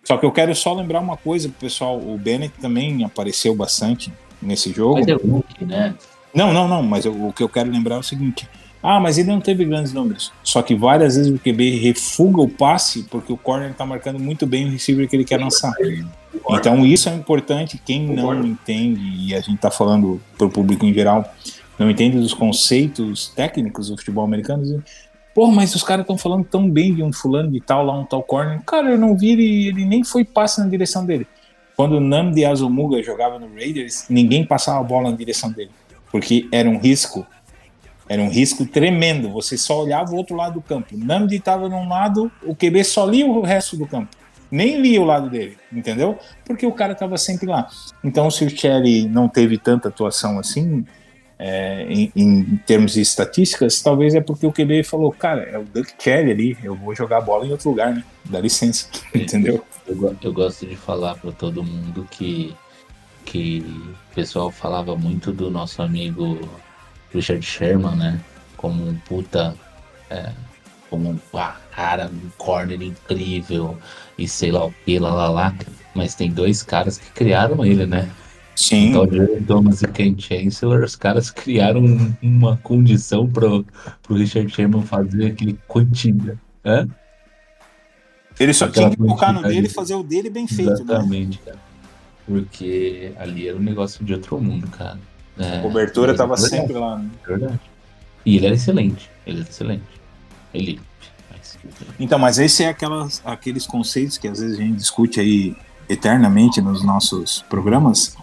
Só que eu quero só lembrar uma coisa pro pessoal: o Bennett também apareceu bastante nesse jogo. Mas é rookie, né? Não, não, não, mas eu- o que eu quero lembrar é o seguinte. Ah, mas ele não teve grandes números. Só que várias vezes o QB refuga o passe porque o corner tá marcando muito bem o receiver que ele quer lançar. Então isso é importante. Quem não entende, e a gente está falando para o público em geral, não entende dos conceitos técnicos do futebol americano, diz, Pô, mas os caras estão falando tão bem de um fulano de tal, lá um tal corner. Cara, eu não vi ele, ele nem foi passe na direção dele. Quando o Namdi Azumuga jogava no Raiders, ninguém passava a bola na direção dele. Porque era um risco. Era um risco tremendo. Você só olhava o outro lado do campo. Namdi estava num lado, o QB só lia o resto do campo. Nem lia o lado dele, entendeu? Porque o cara estava sempre lá. Então, se o Cherry não teve tanta atuação assim, é, em, em termos de estatísticas, talvez é porque o QB falou, cara, é o Duck Cherry ali, eu vou jogar a bola em outro lugar, né? Dá licença, entendeu? Eu, eu gosto de falar para todo mundo que, que o pessoal falava muito do nosso amigo Richard Sherman, né? Como um puta. é, como um ah, cara, um corner incrível e sei lá o que, lá lá lá. Mas tem dois caras que criaram ele, né? Sim, Então, Jerry Thomas e Ken Chancellor, os caras criaram um- uma condição pro, pro Richard Sherman fazer aquele quantia. Hã? ele só aquela tinha que focar no dele e fazer o dele bem feito, né? Exatamente, cara. Porque ali era um negócio de outro mundo, cara. É, A cobertura é tava verdade, sempre lá, né? verdade. E ele era excelente. Ele era excelente. Ele. Então, mas esse é aquelas, aqueles conceitos que às vezes a gente discute aí eternamente nos nossos programas,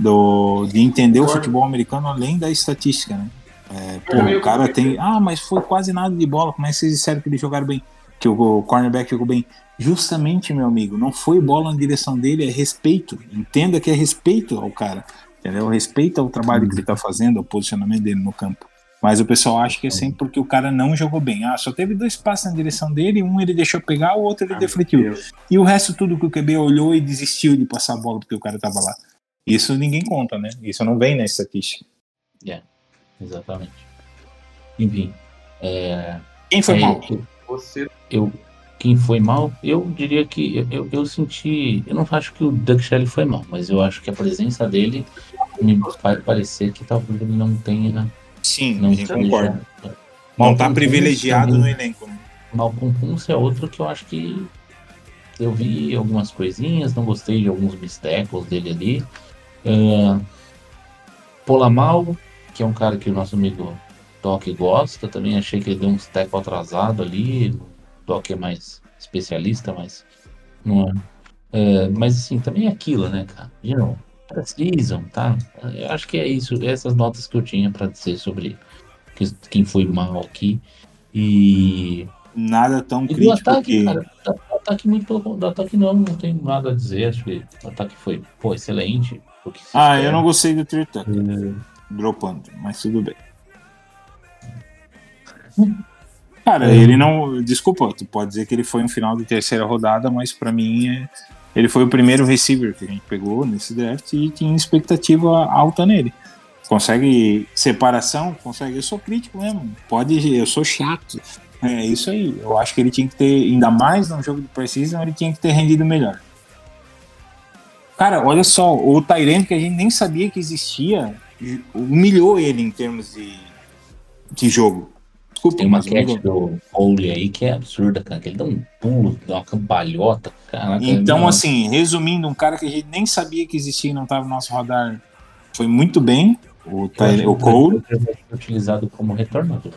do, de entender o futebol americano além da estatística, né? É, pô, o cara tem. Ah, mas foi quase nada de bola. Como é que vocês disseram que eles jogaram bem? Que o cornerback jogou bem? Justamente, meu amigo, não foi bola na direção dele, é respeito. Entenda que é respeito ao cara. Entendeu? Respeito ao trabalho que ele tá fazendo, ao posicionamento dele no campo. Mas o pessoal acha que é sempre porque o cara não jogou bem. Ah, só teve dois passes na direção dele, um ele deixou pegar, o outro ele defletiu. Deus. E o resto tudo que o QB olhou e desistiu de passar a bola porque o cara tava lá. Isso ninguém conta, né? Isso não vem na estatística. Exatamente. Enfim. É, Quem foi é, mal? eu- Você eu quem foi mal, eu diria que eu, eu, eu senti, eu não acho que o Doug Shelley foi mal, mas eu acho que a presença dele me faz parecer que talvez ele não tenha, Sim, não concorda. Não Malcolm tá Kuntz privilegiado também- no elenco. Né? Malcolm Kuntz é outro que eu acho que eu vi algumas coisinhas, não gostei de alguns mistecos dele ali. É, Polamal, que é um cara que o nosso amigo Doc gosta, também achei que ele deu um teco atrasado ali. O Doc é mais especialista, mas não é. É, mas assim, também é aquilo, né, cara? De novo, precisam, tá? Eu acho que é isso, essas notas que eu tinha pra dizer sobre que- quem foi mal aqui. E Nada tão e do crítico ataque, que. cara, do ataque muito pelo do ataque não, não tem nada a dizer. Acho que o ataque foi, pô, excelente. Ah, eu não gostei do Tucker, É, dropando, mas tudo bem. Cara, É. ele não. Desculpa, tu pode dizer que ele foi um final de terceira rodada, mas pra mim é- ele foi o primeiro receiver que a gente pegou nesse draft e tinha expectativa alta nele. Consegue separação? Consegue. Eu sou crítico mesmo. Pode. Eu sou chato. É isso aí. Eu acho que ele tinha que ter, ainda mais num jogo de precisão, ele tinha que ter rendido melhor. Cara, olha só, o Tyrant que a gente nem sabia que existia, humilhou ele em termos de, de jogo. Desculpa, Tem uma catch do Cole aí que é absurda, cara. Que ele dá um pulo, dá uma cambalhota. Caraca, Então, não, assim, resumindo, um cara que a gente nem sabia que existia e não estava no nosso radar foi muito bem. O, Tyler, o que Cole, utilizado como retornador.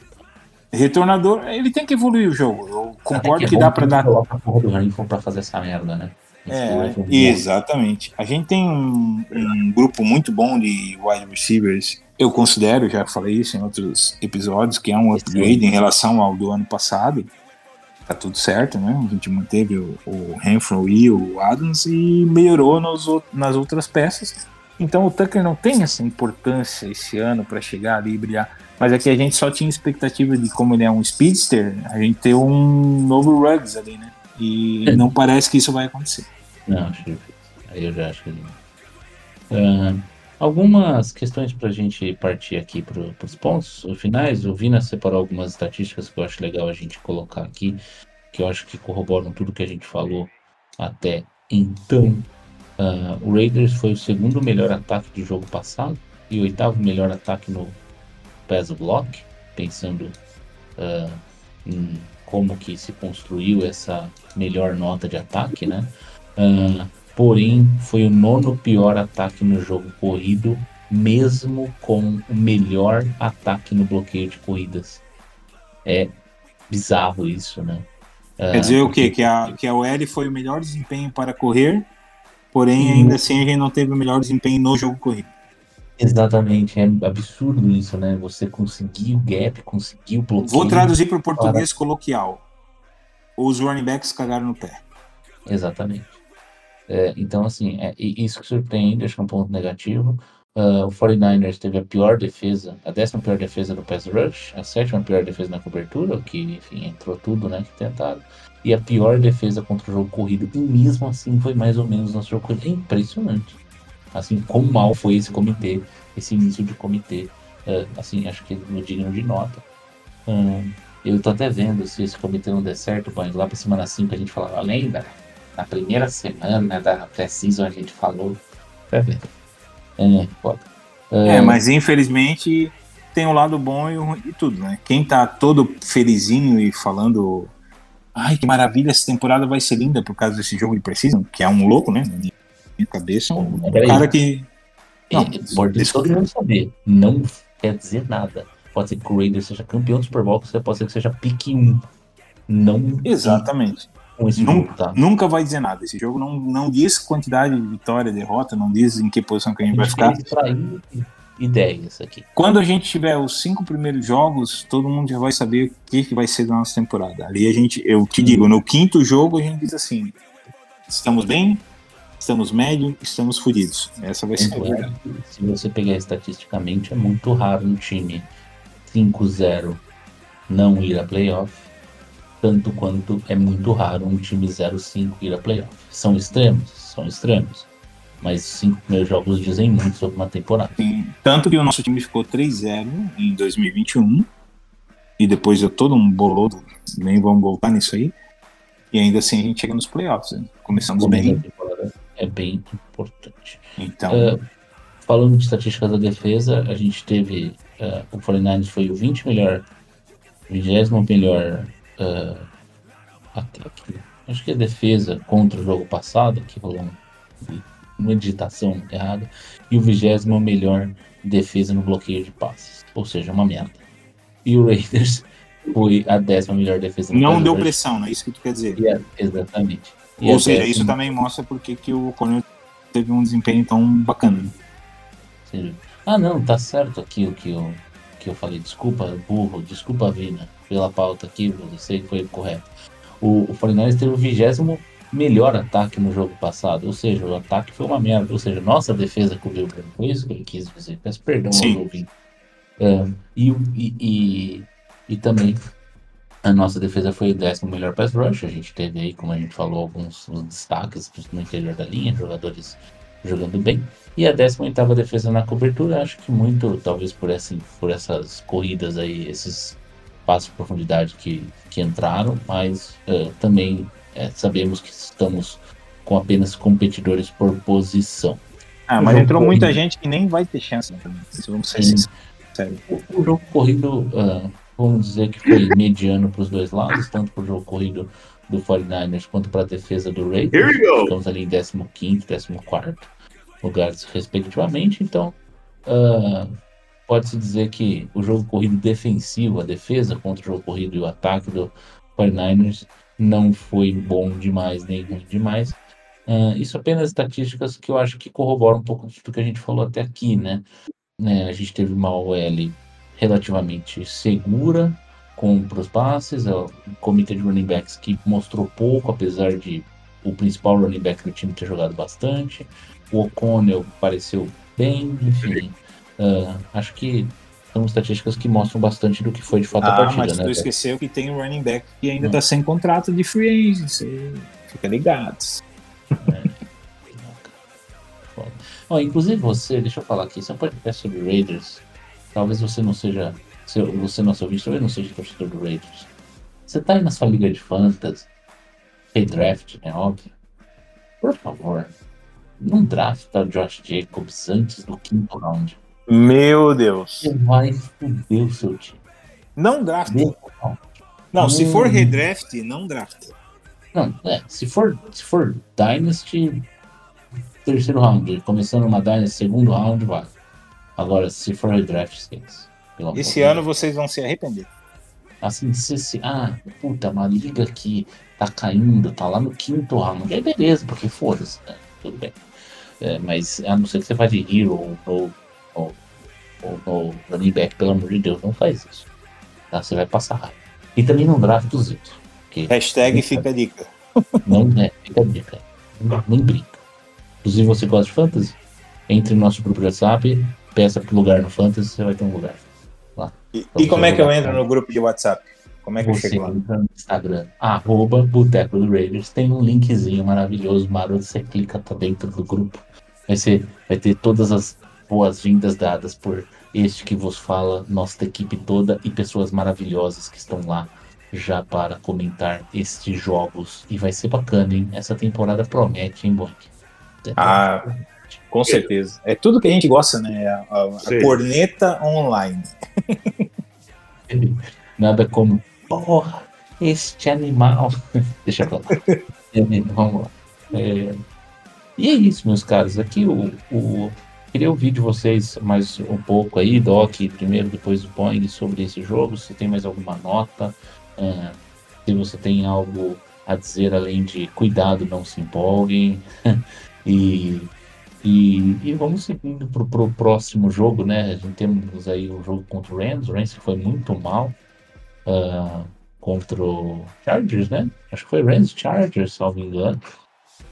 retornador, ele tem que evoluir o jogo. Eu concordo Até que é dá bom para que dar. coloca a porra do Harrington pra fazer essa merda, né? É, é exatamente. A gente tem um, um grupo muito bom de wide receivers. Eu considero, já falei isso em outros episódios, que é um upgrade em relação ao do ano passado. Tá tudo certo, né? A gente manteve o, o Renfro e o Adams e melhorou nos, nas outras peças. Então o Tucker não tem essa importância esse ano para chegar ali e brilhar. Mas aqui a gente só tinha expectativa de como ele é um speedster, a gente ter um novo Ruggs ali, né? E É. não parece que isso vai acontecer. Não, acho difícil. Aí eu já acho que não. Ah, algumas questões para a gente partir aqui para os pontos finais. O Vina separou algumas estatísticas que eu acho legal a gente colocar aqui, que eu acho que corroboram tudo que a gente falou até então. Ah, o Raiders foi o segundo melhor ataque do jogo passado e o oitavo melhor ataque no pass block, pensando ah, em como que se construiu essa melhor nota de ataque, né? Ah, porém foi o nono pior ataque no jogo corrido, mesmo com o melhor ataque no bloqueio de corridas. É bizarro isso, né? Quer dizer o quê? Que a, que a OL foi o melhor desempenho para correr, porém ainda assim a gente não teve o melhor desempenho no jogo corrido. Exatamente, é absurdo isso, né? Você conseguir o gap, conseguir o bloqueio. Vou traduzir para o português coloquial. Os running backs cagaram no pé. Exatamente. É, então, assim, é, isso que surpreende, acho que é um ponto negativo. Ah, o 49ers teve a pior defesa, a décima pior defesa do pass rush, a sétima pior defesa na cobertura, o que, enfim, entrou tudo, né, que tentaram, e a pior defesa contra o jogo corrido, e mesmo assim foi mais ou menos nosso jogo corrido. É impressionante. Assim, quão mal foi esse comitê, esse início de comitê. Ah, assim, acho que no digno de nota. Eu tô até vendo se esse comitê não der certo, mas lá pra semana 5 a gente falava, lembra? Na primeira semana da pré-season a gente falou. Tá vendo? É, foda. É, mas infelizmente tem um lado bom e, um- e tudo, né? Quem tá todo felizinho e falando ai, que maravilha, essa temporada vai ser linda por causa desse jogo de Precision, que é um louco, né? Minha cabeça, um cara que... É, Não, importante desculpa. todo mundo saber. Não quer dizer nada. Pode ser que o Raiders seja campeão do Super Bowl, pode ser que seja pique 1. Não Exatamente. com esse Nun- jogo, tá? Nunca vai dizer nada. Esse jogo não, não diz quantidade de vitória, derrota, não diz em que posição que a gente vai ficar. ideias aqui. Quando a gente tiver os cinco primeiros jogos, todo mundo já vai saber o que, que vai ser da nossa temporada. Ali a gente, eu te digo, no quinto jogo a gente diz assim: estamos bem, estamos médio, estamos fodidos. Essa vai ser é se você pegar estatisticamente, é muito raro um time 5-0 não ir a playoff, tanto quanto é muito raro um time 0-5 ir a playoff. São extremos? São extremos. Mas os cinco primeiros jogos dizem muito sobre uma temporada. Sim, Tanto que o nosso time ficou 3-0 em 2021. E depois deu todo um bolodo. Nem vamos voltar nisso aí. E ainda assim a gente chega nos playoffs. né? Começamos Começo da bem. É bem importante. Então, É, falando de estatísticas da defesa, a gente teve. é, o 49ers foi o 20 melhor, 20 melhor é, ataque. Acho que a defesa contra o jogo passado, que rolou um- uma digitação errada, e o 20 melhor defesa no bloqueio de passes. Ou seja, uma merda. E o Raiders foi a décima melhor defesa não deu pressão, não é isso que tu quer dizer. E a- exatamente. E Ou a seja, isso também mostra porque que o Cornel teve um desempenho tão bacana. seja, Ah, não, tá certo aqui o que eu, que eu falei. Desculpa, burro, desculpa, Vina, pela pauta aqui, que foi correto. O, o 49ers teve o vigésimo melhor ataque no jogo passado, ou seja, o ataque foi uma merda, ou seja, nossa defesa cobriu bem. Foi isso que ele quis dizer. Peço perdão Sim. aos ouvintes. É, e, o- e, e, e também a nossa defesa foi o décimo melhor pass rush. A gente teve aí, como a gente falou, alguns uns destaques no interior da linha, jogadores jogando bem. E a 18 defesa na cobertura, acho que muito, talvez por, essa, por essas corridas aí, esses passos de profundidade que, que entraram, mas eh, também eh, sabemos que estamos com apenas competidores por posição. Ah, O mas entrou corrido. muita gente que nem vai ter chance. Né? Isso vamos ser sinceros. O, o jogo corrido, ah, vamos dizer que foi mediano para os dois lados, tanto para o jogo corrido do 49ers quanto para a defesa do Raiders. Ficamos ali em 15 14 lugares, respectivamente. Então, ah, pode-se dizer que o jogo corrido defensivo, a defesa contra o jogo corrido e o ataque do 49ers não foi bom demais nem ruim demais. Ah, isso apenas estatísticas que eu acho que corroboram um pouco do que a gente falou até aqui, né? né, a gente teve uma OL relativamente segura com os passes, o comitê de running backs que mostrou pouco, apesar de o principal running back do time ter jogado bastante. O O'Connell pareceu bem, enfim. ah, acho que são estatísticas que mostram bastante do que foi de fato a Ah, partida, mas né? tu Zé? esqueceu que tem um running back que ainda Hum. tá sem contrato de free agency. Fica ligados. Foda. Ó, inclusive você, deixa eu falar aqui, isso é um podcast sobre Raiders. Talvez você não seja. se Você, nosso ouvinte, talvez não seja torcedor do Raiders. Você tá aí na sua liga de fantasy, redraft, né? Óbvio. Por favor, não drafta o Josh Jacobs antes do quinto round. Meu Deus. Você vai foder o seu time. Não drafta. Não, Não, se for redraft, não drafta. Não, é, se for, se for Dynasty, terceiro round. Começando uma Dynasty, segundo round, vai. Agora, se for redraft, esquece. Esse ano Deus. vocês vão se arrepender. Assim, se, se, ah, puta, uma liga que tá caindo, tá lá no quinto round. Aí beleza, porque foda-se, né? Tudo bem. É, mas a não ser que você vá de hero ou no, ou, ou no running back, pelo amor de Deus, não faz isso. Tá? Você vai passar raiva. E também não draft dos outros. Hashtag fica a dica. não é, fica a dica. Nem brinca. Inclusive, você gosta de fantasy? Entre no nosso grupo de WhatsApp, peça pro lugar no fantasy, você vai ter um lugar. E, e como é que eu entro no grupo de WhatsApp? Como é que eu Você chego lá? entra no Instagram, arroba Boteco do Raiders, tem um linkzinho maravilhoso, maroto, você clica, tá dentro do grupo. Vai, ser, vai ter todas as boas-vindas dadas por este que vos fala, nossa equipe toda e pessoas maravilhosas que estão lá já para comentar estes jogos. E vai ser bacana, hein? Essa temporada promete, hein, Bonk? Ah, com certeza. É tudo que a gente gosta, né? A, a- a corneta online. Nada como, porra, este animal. Deixa pra lá. É, Vamos lá. É, E é isso, meus caros. Aqui o, o. Queria ouvir de vocês mais um pouco aí, Doc, primeiro, depois o Boeing, sobre esse jogo. Se tem mais alguma nota, é, se você tem algo a dizer além de cuidado, não se empolguem. e, e, e vamos seguindo pro, pro próximo jogo, né? A gente temos aí o jogo contra o Rams. O Rams foi muito mal ah, contra o Chargers, né? Acho que foi Rams Chargers, salvo engano.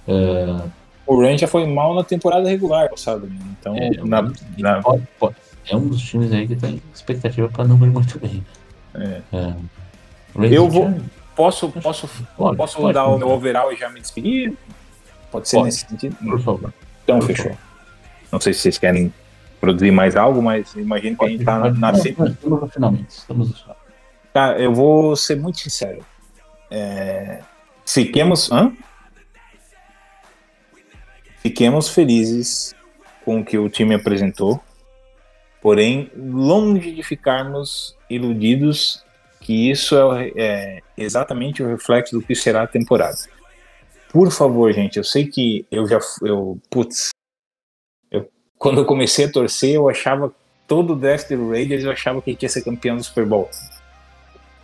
Ah, O Rangers já foi mal na temporada regular né? Então, É, na, na- pode- pode- é um dos times aí que tem expectativa para não ir muito bem. É. É. Rams Eu vou- Chargers, posso, posso, pode, posso dar o meu overall e já me despedir? Pode ser nesse sentido? Por favor. Então, fechou. Não sei se vocês querem produzir mais algo, mas imagino que a gente tá na, na Estamos no finalmente. Estamos no Cara, eu vou ser muito sincero. É, Fiquemos. Hã? Fiquemos felizes com o que o time apresentou, porém, longe de ficarmos iludidos que isso é, é exatamente o reflexo do que será a temporada. Por favor, gente, eu sei que eu já. Eu, putz, eu, quando eu comecei a torcer, eu achava todo o draft do Raiders, eu achava que ia ser campeão do Super Bowl.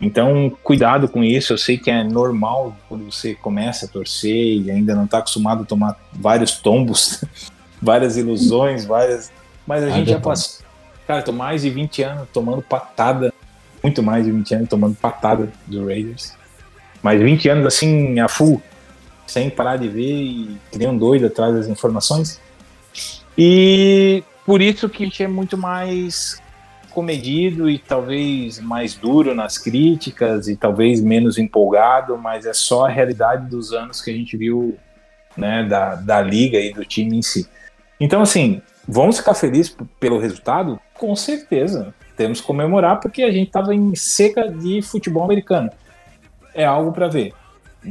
Então, cuidado com isso. Eu sei que é normal quando você começa a torcer e ainda não está acostumado a tomar vários tombos, várias ilusões, várias. Mas a Ah, gente já passou. Cara, tô mais de 20 anos tomando patada, muito mais de 20 anos tomando patada do Raiders. Mas 20 anos assim, a full, sem parar de ver e nem um doido atrás das informações. E por isso que a gente é muito mais comedido e talvez mais duro nas críticas e talvez menos empolgado, mas é só a realidade dos anos que a gente viu né, da, da liga e do time em si. Então, assim, vamos ficar felizes pelo resultado? Com certeza. Temos que comemorar porque a gente estava em seca de futebol americano. É algo para ver.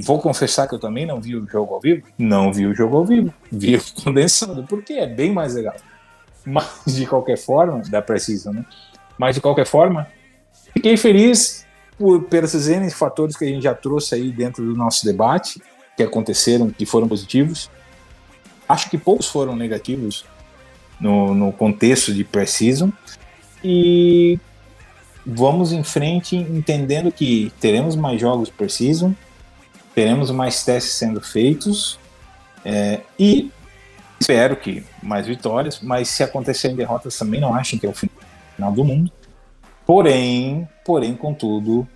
Vou confessar que eu também não vi o jogo ao vivo? Não vi o jogo ao vivo. Vi o condensado, porque é bem mais legal. Mas, de qualquer forma, da Precision, né? Mas, de qualquer forma, fiquei feliz por, N fatores que a gente já trouxe aí dentro do nosso debate, que aconteceram, que foram positivos. Acho que poucos foram negativos no, no contexto de Precision. E vamos em frente entendendo que teremos mais jogos Precision, teremos mais testes sendo feitos é, e espero que mais vitórias, mas se acontecerem derrotas também não achem que é o final do mundo. Porém, porém, contudo,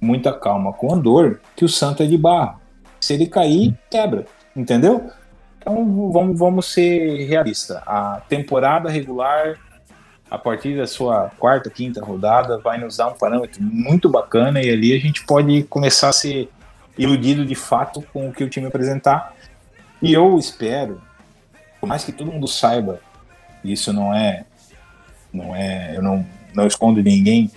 muita calma com o Andor, que o santo é de barro. Se ele cair, quebra, entendeu? Então vamos, vamos ser realistas. A temporada regular, a partir da sua quarta, quinta rodada, vai nos dar um parâmetro muito bacana e ali a gente pode começar a ser iludido de fato com o que o time apresentar. E eu espero, por mais que todo mundo saiba, isso não é, não é, eu não, não escondo ninguém,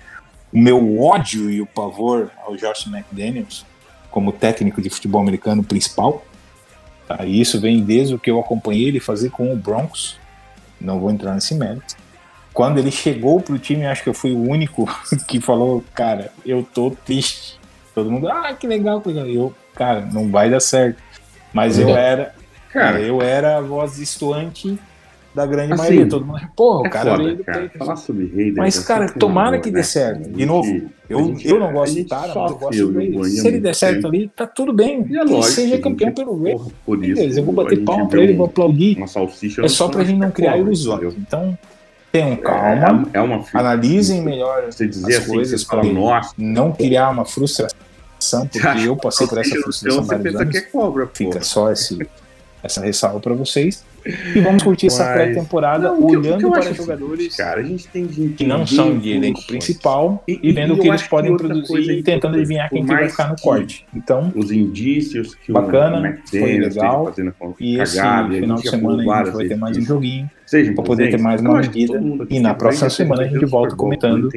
o meu ódio e o pavor ao Josh McDaniels como técnico de futebol americano principal. Tá? E isso vem desde o que eu acompanhei ele fazer com o Broncos. Não vou entrar nesse mérito. Quando ele chegou pro time, acho que eu fui o único que falou, cara, eu tô triste. Todo mundo, ah, que legal, que legal. Eu, cara, não vai dar certo. Mas eu era, Cara, eu era a voz distoante da grande Assim, maioria. Todo mundo, porra, o é cara foda, cara. Falar sobre Raiders. Mas, é cara, tomara que boa, dê certo. De novo, Eu, eu não gosto do gente cara, mas eu gosto do e Raiders. Se ele der certo ali, tá tudo bem. E é que seja campeão pelo Raiders. porra, por isso, eu vou bater palma pra vê ele, vou aplaudir. Uma salsicha É só pra gente não criar ilusões. Então, tenham calma, É, é uma analisem melhor Você dizer as assim, coisas pra nossa, não criar uma frustração, porque eu passei por essa frustração vários pensa anos. que é cobra. Fica só esse, essa ressalva pra vocês. E vamos curtir essa Mas- pré-temporada o que olhando para é seguinte, jogadores Cara, a gente tem de que não são de elenco principal E- e, e- vendo o que eles podem que produzir e tentando adivinhar quem que vai ficar no que- corte. Então, Os indícios que Bacana, o foi legal. e esse cagada, final de falou semana a gente vai ter mais um joguinho pra poder ter mais uma medida. E na próxima semana a gente volta comentando.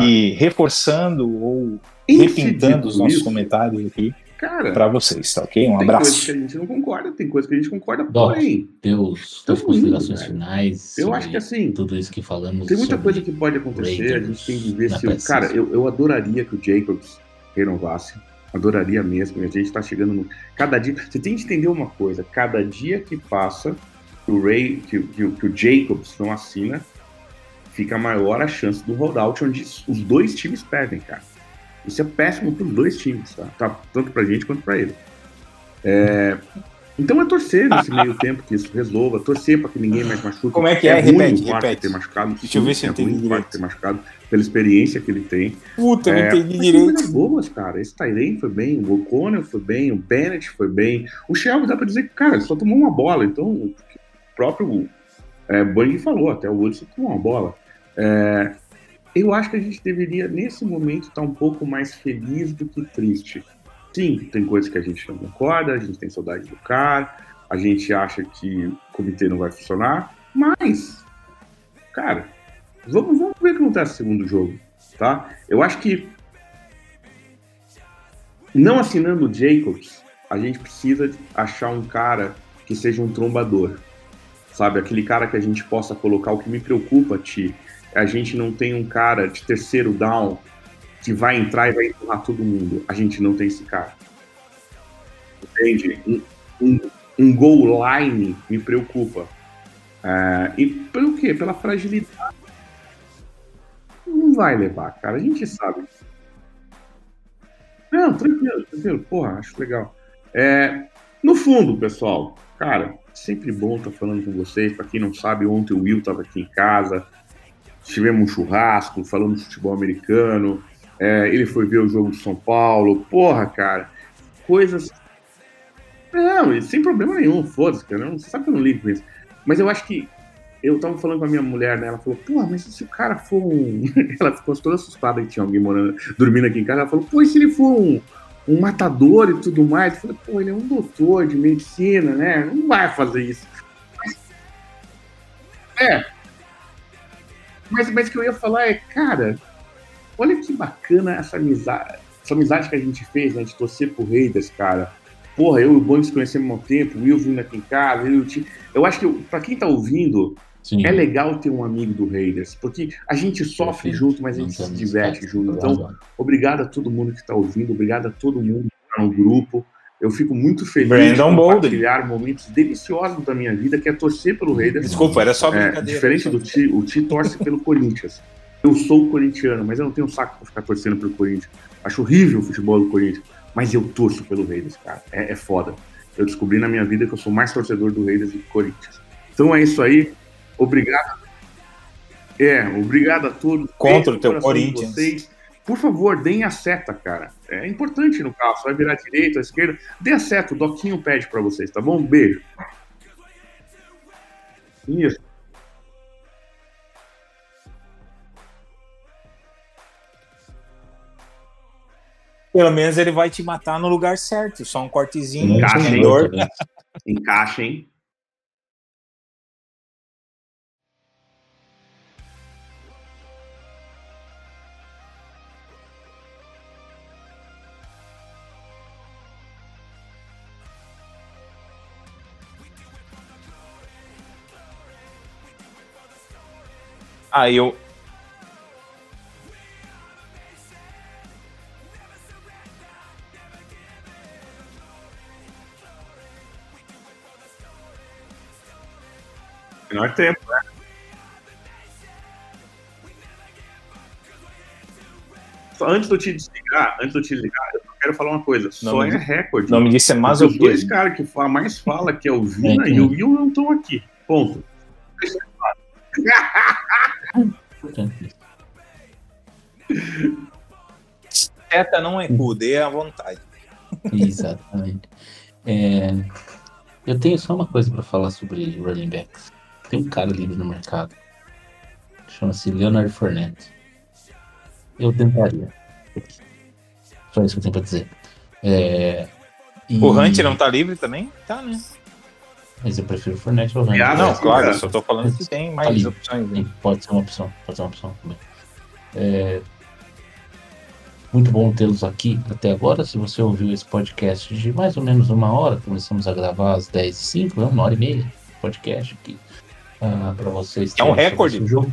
e reforçando ou repintando os nossos isso, comentários aqui pra vocês, tá ok? Um tem coisas que abraço. a gente não concorda, tem coisas que a gente concorda, Dó. porém, Teus, tuas considerações finais. eu acho que assim, Tudo isso que falamos. Tem muita coisa que pode acontecer, a gente tem que ver se. o-. Cara, eu, eu adoraria que o Jacobs renovasse. Adoraria mesmo. e A gente tá chegando no. Cada dia. Você tem que entender uma coisa: cada dia que passa, que o Ray, que, que o- que o Jacobs não assina, fica maior a chance do holdout, onde os dois times perdem, cara. Isso é péssimo pros dois times, tá? Tá tanto pra gente quanto pra ele. É, Então é torcer nesse meio tempo que isso resolva, torcer pra que ninguém mais machuque. Como é que é? ruim Repete, repete. ter machucado. Deixa eu ver se é eu entendi ruim direito. ter machucado pela experiência que ele tem. Puta, eu É, não entendi direito. coisas boas, cara. Esse Tyrene foi bem, o O'Connell foi bem, o Bennett foi bem. O Shelby dá pra dizer que, cara, ele só tomou uma bola. Então, o próprio é, falou, até o Woods só tomou uma bola. É, eu acho que a gente deveria, nesse momento, estar um pouco mais feliz do que triste. Sim, tem coisas que a gente não concorda, a gente tem saudade do cara, a gente acha que o comitê não vai funcionar, mas, cara, vamos, vamos ver o que acontece no segundo jogo, tá? Eu acho que não assinando o Jacobs, a gente precisa achar um cara que seja um trombador, sabe? Aquele cara que a gente possa colocar. O que me preocupa, Ti, a gente não tem um cara de terceiro down que vai entrar e vai empurrar todo mundo. A gente não tem esse cara. Entende? Um, um, um goal line me preocupa. É, e pelo quê? Pela fragilidade. Não vai levar, cara. A gente sabe. Não, tranquilo, tranquilo. Porra, acho legal. É, no fundo, pessoal, cara, sempre bom estar falando com vocês. Pra quem não sabe, ontem o Will tava aqui em casa. Tivemos um churrasco, falando de futebol americano. É, ele foi ver o jogo de São Paulo. Porra, cara, coisas. Não, sem problema nenhum, foda-se, cara. Você sabe que eu não ligo com isso. Mas eu acho que. Eu tava falando com a minha mulher, né? Ela falou, porra, mas se o cara for um. ela ficou toda assustada que tinha alguém morando, dormindo aqui em casa. Ela falou, pô, e se ele for um, um matador e tudo mais? Eu falei, pô, ele é um doutor de medicina, né? Não vai fazer isso. É. Mas, mas o que eu ia falar é, cara, olha que bacana essa amizade. Essa amizade que a gente fez, né? De torcer pro Raiders, cara. Porra, eu e o se conhecemos há um tempo, o Will vindo aqui em casa, eu, e Ti- eu acho que pra quem tá ouvindo, Sim. é legal ter um amigo do Raiders, porque a gente sofre Perfeito. junto, mas a Não gente se diverte junto. Então, obrigado a todo mundo que está ouvindo, obrigado a todo mundo que tá no grupo. Eu fico muito feliz Brandon de Bolden. compartilhar momentos deliciosos da minha vida, que é torcer pelo Raiders. Desculpa, era só É, brincadeira. diferente do Ti, o Ti torce pelo Corinthians. Eu sou corintiano, mas eu não tenho saco pra ficar torcendo pelo Corinthians. Acho horrível o futebol do Corinthians, mas eu torço pelo Raiders, cara. É, é foda. Eu descobri na minha vida que eu sou mais torcedor do Raiders do que do Corinthians. Então é isso aí. Obrigado. É, obrigado a todos. Contra o teu Corinthians. Vocês. Por favor, deem a seta, cara. É importante no carro. Você vai virar à direita, à esquerda. Dê seta, o Doquinho pede pra vocês, tá bom? Um beijo. Isso. Pelo menos ele vai te matar no lugar certo. Só um cortezinho, Encaixa, hein? Encaixa, hein? Aí eu. Menor tempo, né? Só antes de eu te desligar, antes de eu te ligar, eu só quero falar uma coisa. Só Nome é de- recorde. O nome disso é Porque os dois caras que fa- mais fala que é o Vina É, e o. Will não estão aqui. Ponto. Importante. Seta não é cu, dê à vontade. Exatamente. É, eu tenho só uma coisa para falar sobre running backs. Tem um cara livre no mercado. Chama-se Leonard Fournette. Eu tentaria. Só isso que eu tenho pra dizer. É, e- O Hunt não tá livre também? Tá, né? Mas eu prefiro o Fournette ao. Ah, Não, claro, eu só tô falando que tem mais Ali. opções. né? Pode ser uma opção. Pode ser uma opção também. É, Muito bom tê-los aqui até agora. Se você ouviu esse podcast de mais ou menos uma hora, começamos a gravar às 10h05, é uma hora e meia podcast aqui para vocês. É um recorde. jogo.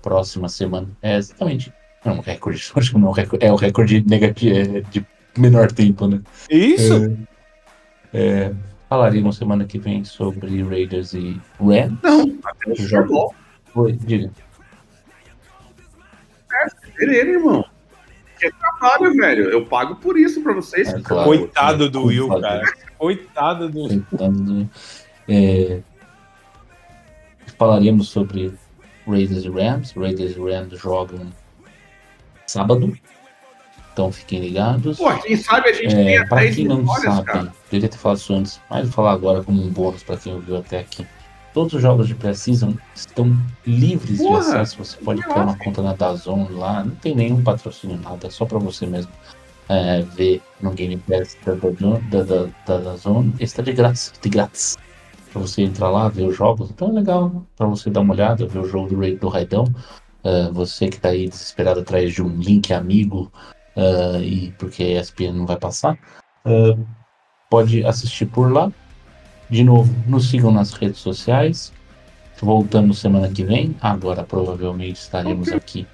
Próxima semana. É exatamente. Não, recorde. Acho que não é um recorde. É o recorde negativo, é de menor tempo, né? Isso? É, falaremos semana que vem sobre Raiders e Rams. Não, até o Joga. Bowl. Oi, diga. Beleza, irmão. Que é trabalho, velho. Eu pago por isso pra vocês. É, claro. Coitado do Will, Coitado. cara. Coitado do tentando. É, falaremos sobre Raiders e Rams. Raiders e Rams jogam sábado. Então fiquem ligados. Pô, quem sabe a gente tem É, até para 10 quem não sabe, cara. deveria ter falado isso antes, mas vou falar agora como um bônus para quem ouviu até aqui. Todos os jogos de pré-season estão livres Porra, de acesso. Você pode criar uma conta na Dazon lá, não tem nenhum patrocínio, nada, é só para você mesmo é, ver no Game Pass da, da, da, da Dazon. Está de graça, de grátis. Para você entrar lá, ver os jogos. Então é legal para você dar uma olhada, ver o jogo do, Ra- do Raidão. É, você que está aí desesperado atrás de um link amigo ah, e porque a ESPN não vai passar, ah, pode assistir por lá. De novo, nos sigam nas redes sociais. Voltamos semana que vem. Agora provavelmente estaremos aqui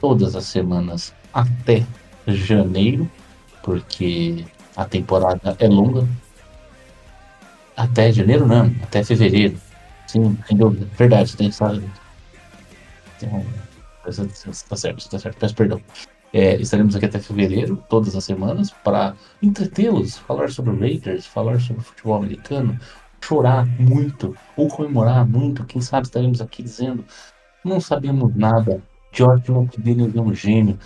todas as semanas até janeiro, porque a temporada é longa. Até janeiro não, até fevereiro. Sim, sem dúvida. Verdade, você tem que estar. Tem um- Tá certo, tá certo, peço perdão. É, estaremos aqui até fevereiro, todas as semanas, para entretê-los, falar sobre Raiders, falar sobre futebol americano, chorar muito ou comemorar muito. Quem sabe estaremos aqui dizendo: não sabemos nada. George McDaniel é um gênio.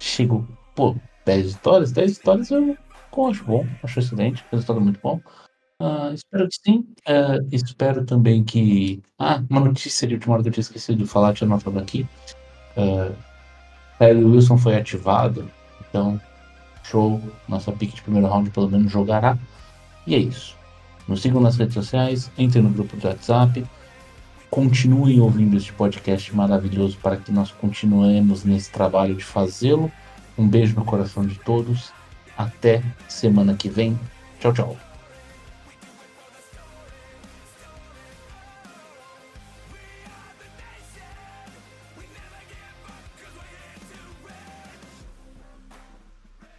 Chego, pô, 10 vitórias? 10 vitórias eu acho bom, acho excelente, resultado muito bom. Ah, espero que sim. Ah, espero também que. Ah, uma notícia de última hora que eu tinha esquecido de falar, tinha anotado aqui. Uh, Kyle Wilson foi ativado, então show, nossa pick de primeiro round pelo menos jogará. E é isso. Nos sigam nas redes sociais, entrem no grupo do WhatsApp, continuem ouvindo este podcast maravilhoso para que nós continuemos nesse trabalho de fazê-lo. Um beijo no coração de todos. Até semana que vem. Tchau, tchau.